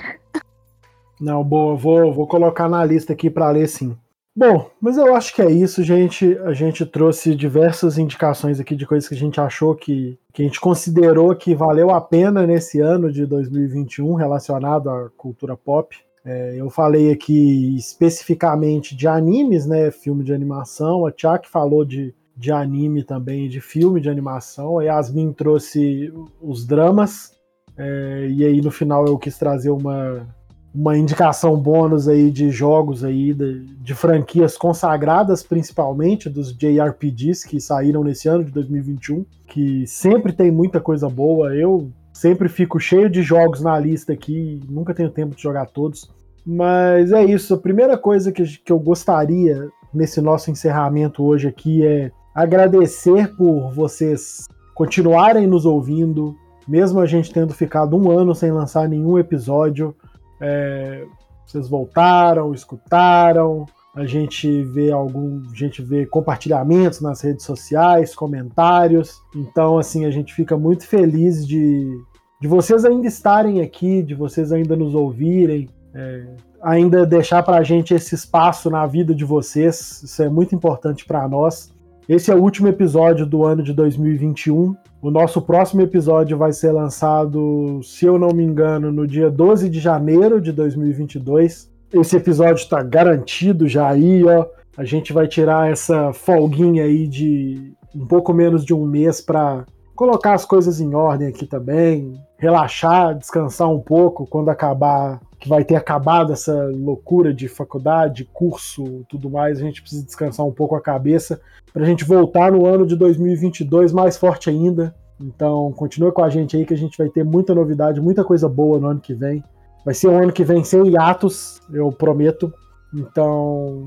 Não, boa, vou, vou colocar na lista aqui para ler sim. Bom, mas eu acho que é isso, gente. A gente trouxe diversas indicações aqui de coisas que a gente achou que, que a gente considerou que valeu a pena nesse ano de 2021 relacionado à cultura pop. É, eu falei aqui especificamente de animes, né? Filme de animação. A Tchak falou de, de anime também, de filme de animação. A Yasmin trouxe os dramas. É, e aí no final eu quis trazer uma, uma indicação bônus aí de jogos aí de, de, franquias consagradas, principalmente dos JRPGs que saíram nesse ano de 2021, que sempre tem muita coisa boa. Eu sempre fico cheio de jogos na lista aqui, nunca tenho tempo de jogar todos. Mas é isso, a primeira coisa que, que eu gostaria nesse nosso encerramento hoje aqui é agradecer por vocês continuarem nos ouvindo, mesmo a gente tendo ficado um ano sem lançar nenhum episódio. É, vocês voltaram, escutaram, a gente vê algum, a gente vê compartilhamentos nas redes sociais, comentários. Então, assim, a gente fica muito feliz de, de vocês ainda estarem aqui, de vocês ainda nos ouvirem, é, ainda deixar para a gente esse espaço na vida de vocês. Isso é muito importante para nós. Esse é o último episódio do ano de 2021. O nosso próximo episódio vai ser lançado, se eu não me engano, no dia 12 de janeiro de 2022. Esse episódio está garantido já aí, ó. A gente vai tirar essa folguinha aí de um pouco menos de um mês para colocar as coisas em ordem aqui também, relaxar, descansar um pouco quando acabar que vai ter acabado essa loucura de faculdade, curso, tudo mais, a gente precisa descansar um pouco a cabeça para a gente voltar no ano de 2022 mais forte ainda. Então, continua com a gente aí que a gente vai ter muita novidade, muita coisa boa no ano que vem. Vai ser um ano que vem sem hiatos, eu prometo. Então,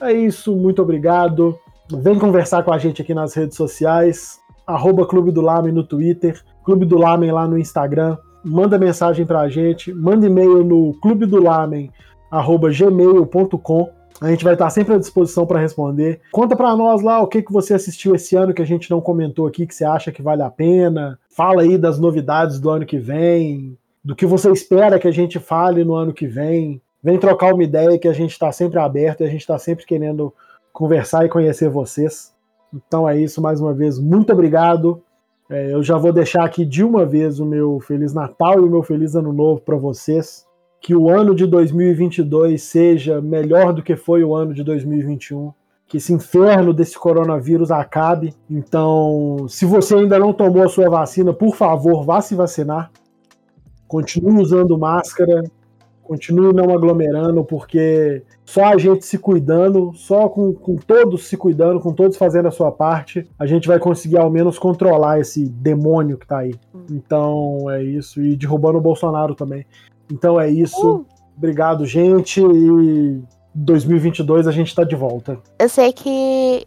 é isso, muito obrigado. Vem conversar com a gente aqui nas redes sociais, arroba Clube do Lamen no Twitter, Clube do Lamen lá no Instagram, manda mensagem pra gente, manda e-mail no clube. A gente vai estar sempre à disposição para responder. Conta para nós lá o que, que você assistiu esse ano que a gente não comentou aqui, que você acha que vale a pena. Fala aí das novidades do ano que vem, do que você espera que a gente fale no ano que vem. Vem trocar uma ideia que a gente está sempre aberto e a gente está sempre querendo conversar e conhecer vocês. Então é isso, mais uma vez, muito obrigado. É, eu já vou deixar aqui de uma vez o meu Feliz Natal e o meu Feliz Ano Novo para vocês que o ano de 2022 seja melhor do que foi o ano de 2021, que esse inferno desse coronavírus acabe. Então, se você ainda não tomou a sua vacina, por favor, vá se vacinar. Continue usando máscara, continue não aglomerando, porque só a gente se cuidando, só com, com todos se cuidando, com todos fazendo a sua parte, a gente vai conseguir ao menos controlar esse demônio que tá aí. Hum. Então é isso. E derrubando o Bolsonaro também. Então é isso. Uh. Obrigado, gente. E 2022 a gente tá de volta.
Eu sei que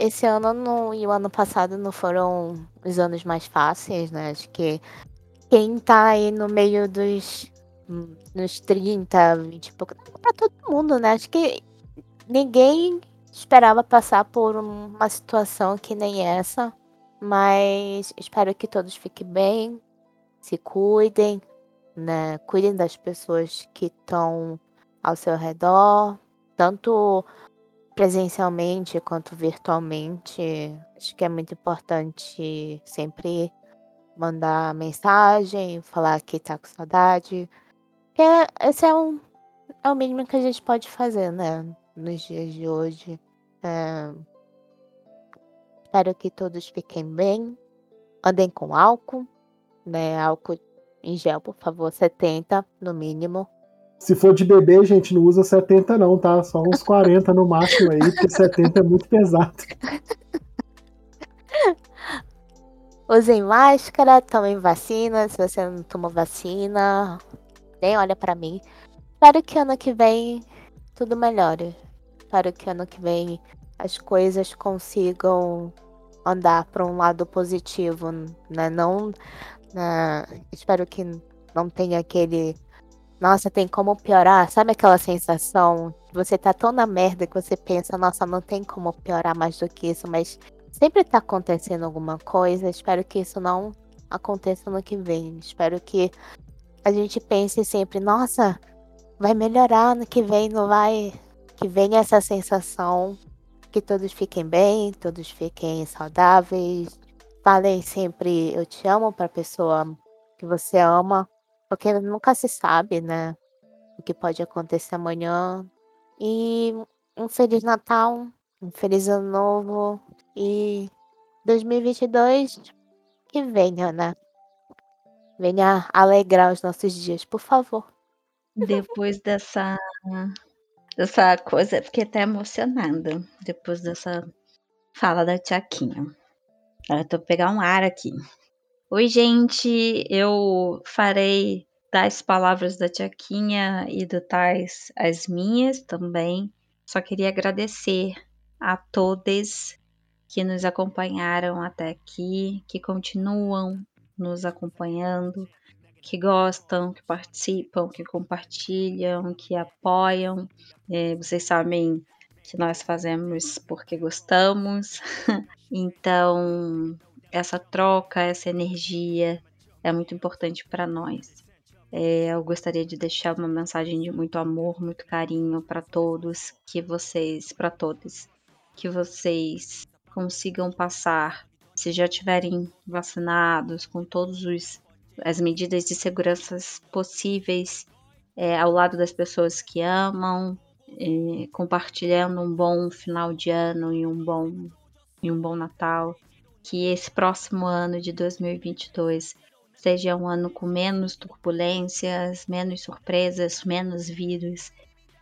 esse ano no, e o ano passado não foram os anos mais fáceis, né? Acho que quem tá aí no meio dos nos 30, 20 e pouco, pra todo mundo, né? Acho que ninguém esperava passar por uma situação que nem essa. Mas espero que todos fiquem bem, se cuidem, né? Cuidem das pessoas que estão ao seu redor, tanto presencialmente quanto virtualmente. Acho que é muito importante sempre mandar mensagem, falar que tá com saudade. É, esse é, um, é o mínimo que a gente pode fazer, né? Nos dias de hoje. É... Espero que todos fiquem bem. Andem com álcool, né? Álcool em gel, por favor, 70 no mínimo.
Se for de bebê, gente, não usa 70 não, tá? Só uns 40 no máximo aí, porque 70 é muito pesado.
Usem máscara, tomem vacina. Se você não tomou vacina, nem olha para mim. Espero que ano que vem tudo melhore. Espero que ano que vem as coisas consigam andar para um lado positivo, né? Não né? espero que não tenha aquele. Nossa, tem como piorar. Sabe aquela sensação? Você tá tão na merda que você pensa, nossa, não tem como piorar mais do que isso, mas sempre tá acontecendo alguma coisa. Espero que isso não aconteça no que vem. Espero que a gente pense sempre, nossa, vai melhorar no que vem, não vai. Que venha essa sensação que todos fiquem bem, todos fiquem saudáveis, Falem sempre eu te amo para a pessoa que você ama, porque nunca se sabe, né? O que pode acontecer amanhã. E um Feliz Natal, um Feliz Ano Novo e 2022 que venha, né? Venha alegrar os nossos dias, por favor.
Depois dessa dessa coisa, fiquei até emocionada depois dessa fala da Tiaquinha. Eu tô pegar um ar aqui. Oi, gente. Eu farei das palavras da Tiaquinha e do Tais as minhas também. Só queria agradecer a todos que nos acompanharam até aqui, que continuam nos acompanhando, que gostam, que participam, que compartilham, que apoiam. É, vocês sabem que nós fazemos porque gostamos. então, essa troca, essa energia é muito importante para nós. É, eu gostaria de deixar uma mensagem de muito amor, muito carinho para todos, que vocês, para todos, que vocês consigam passar, se já tiverem vacinados, com todos os as medidas de segurança possíveis, é, ao lado das pessoas que amam, é, compartilhando um bom final de ano e um bom, e um bom Natal. Que esse próximo ano de 2022 seja um ano com menos turbulências, menos surpresas, menos vírus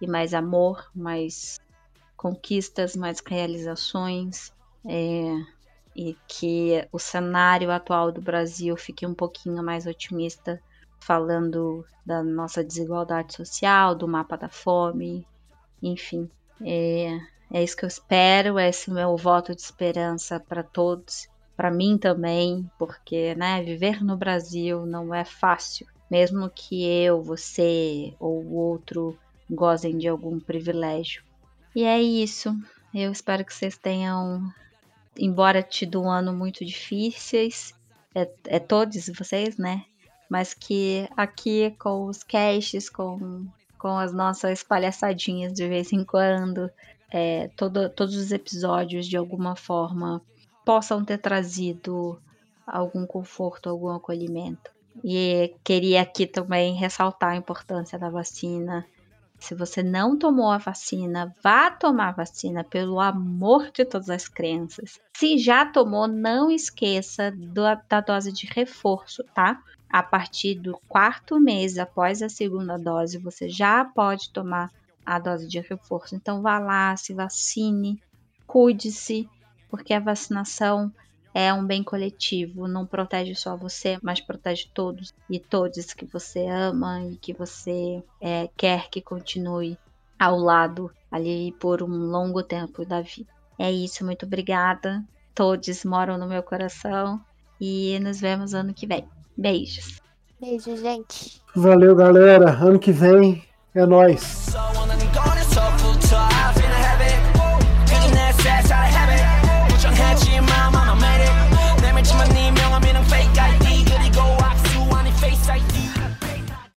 e mais amor, mais conquistas, mais realizações. É, e que o cenário atual do Brasil fique um pouquinho mais otimista, falando da nossa desigualdade social, do mapa da fome, enfim, é, é isso que eu espero, é esse meu voto de esperança para todos, para mim também, porque né, viver no Brasil não é fácil, mesmo que eu, você ou o outro gozem de algum privilégio. E é isso. Eu espero que vocês tenham, embora tido um ano muito difíceis, é, é todos vocês, né? Mas que aqui com os casts, com, com as nossas palhaçadinhas de vez em quando, é, todo, todos os episódios de alguma forma possam ter trazido algum conforto, algum acolhimento. E queria aqui também ressaltar a importância da vacina. Se você não tomou a vacina, vá tomar vacina, pelo amor de todas as crianças. Se já tomou, não esqueça do, da dose de reforço, tá? A partir do quarto mês após a segunda dose, você já pode tomar a dose de reforço. Então, vá lá, se vacine, cuide-se, porque a vacinação é um bem coletivo, não protege só você, mas protege todos e todos que você ama e que você é, quer que continue ao lado ali por um longo tempo da vida. É isso, muito obrigada. Todos moram no meu coração e nos vemos ano que vem. Beijos.
Beijo, gente.
Valeu, galera. Ano que vem é nós.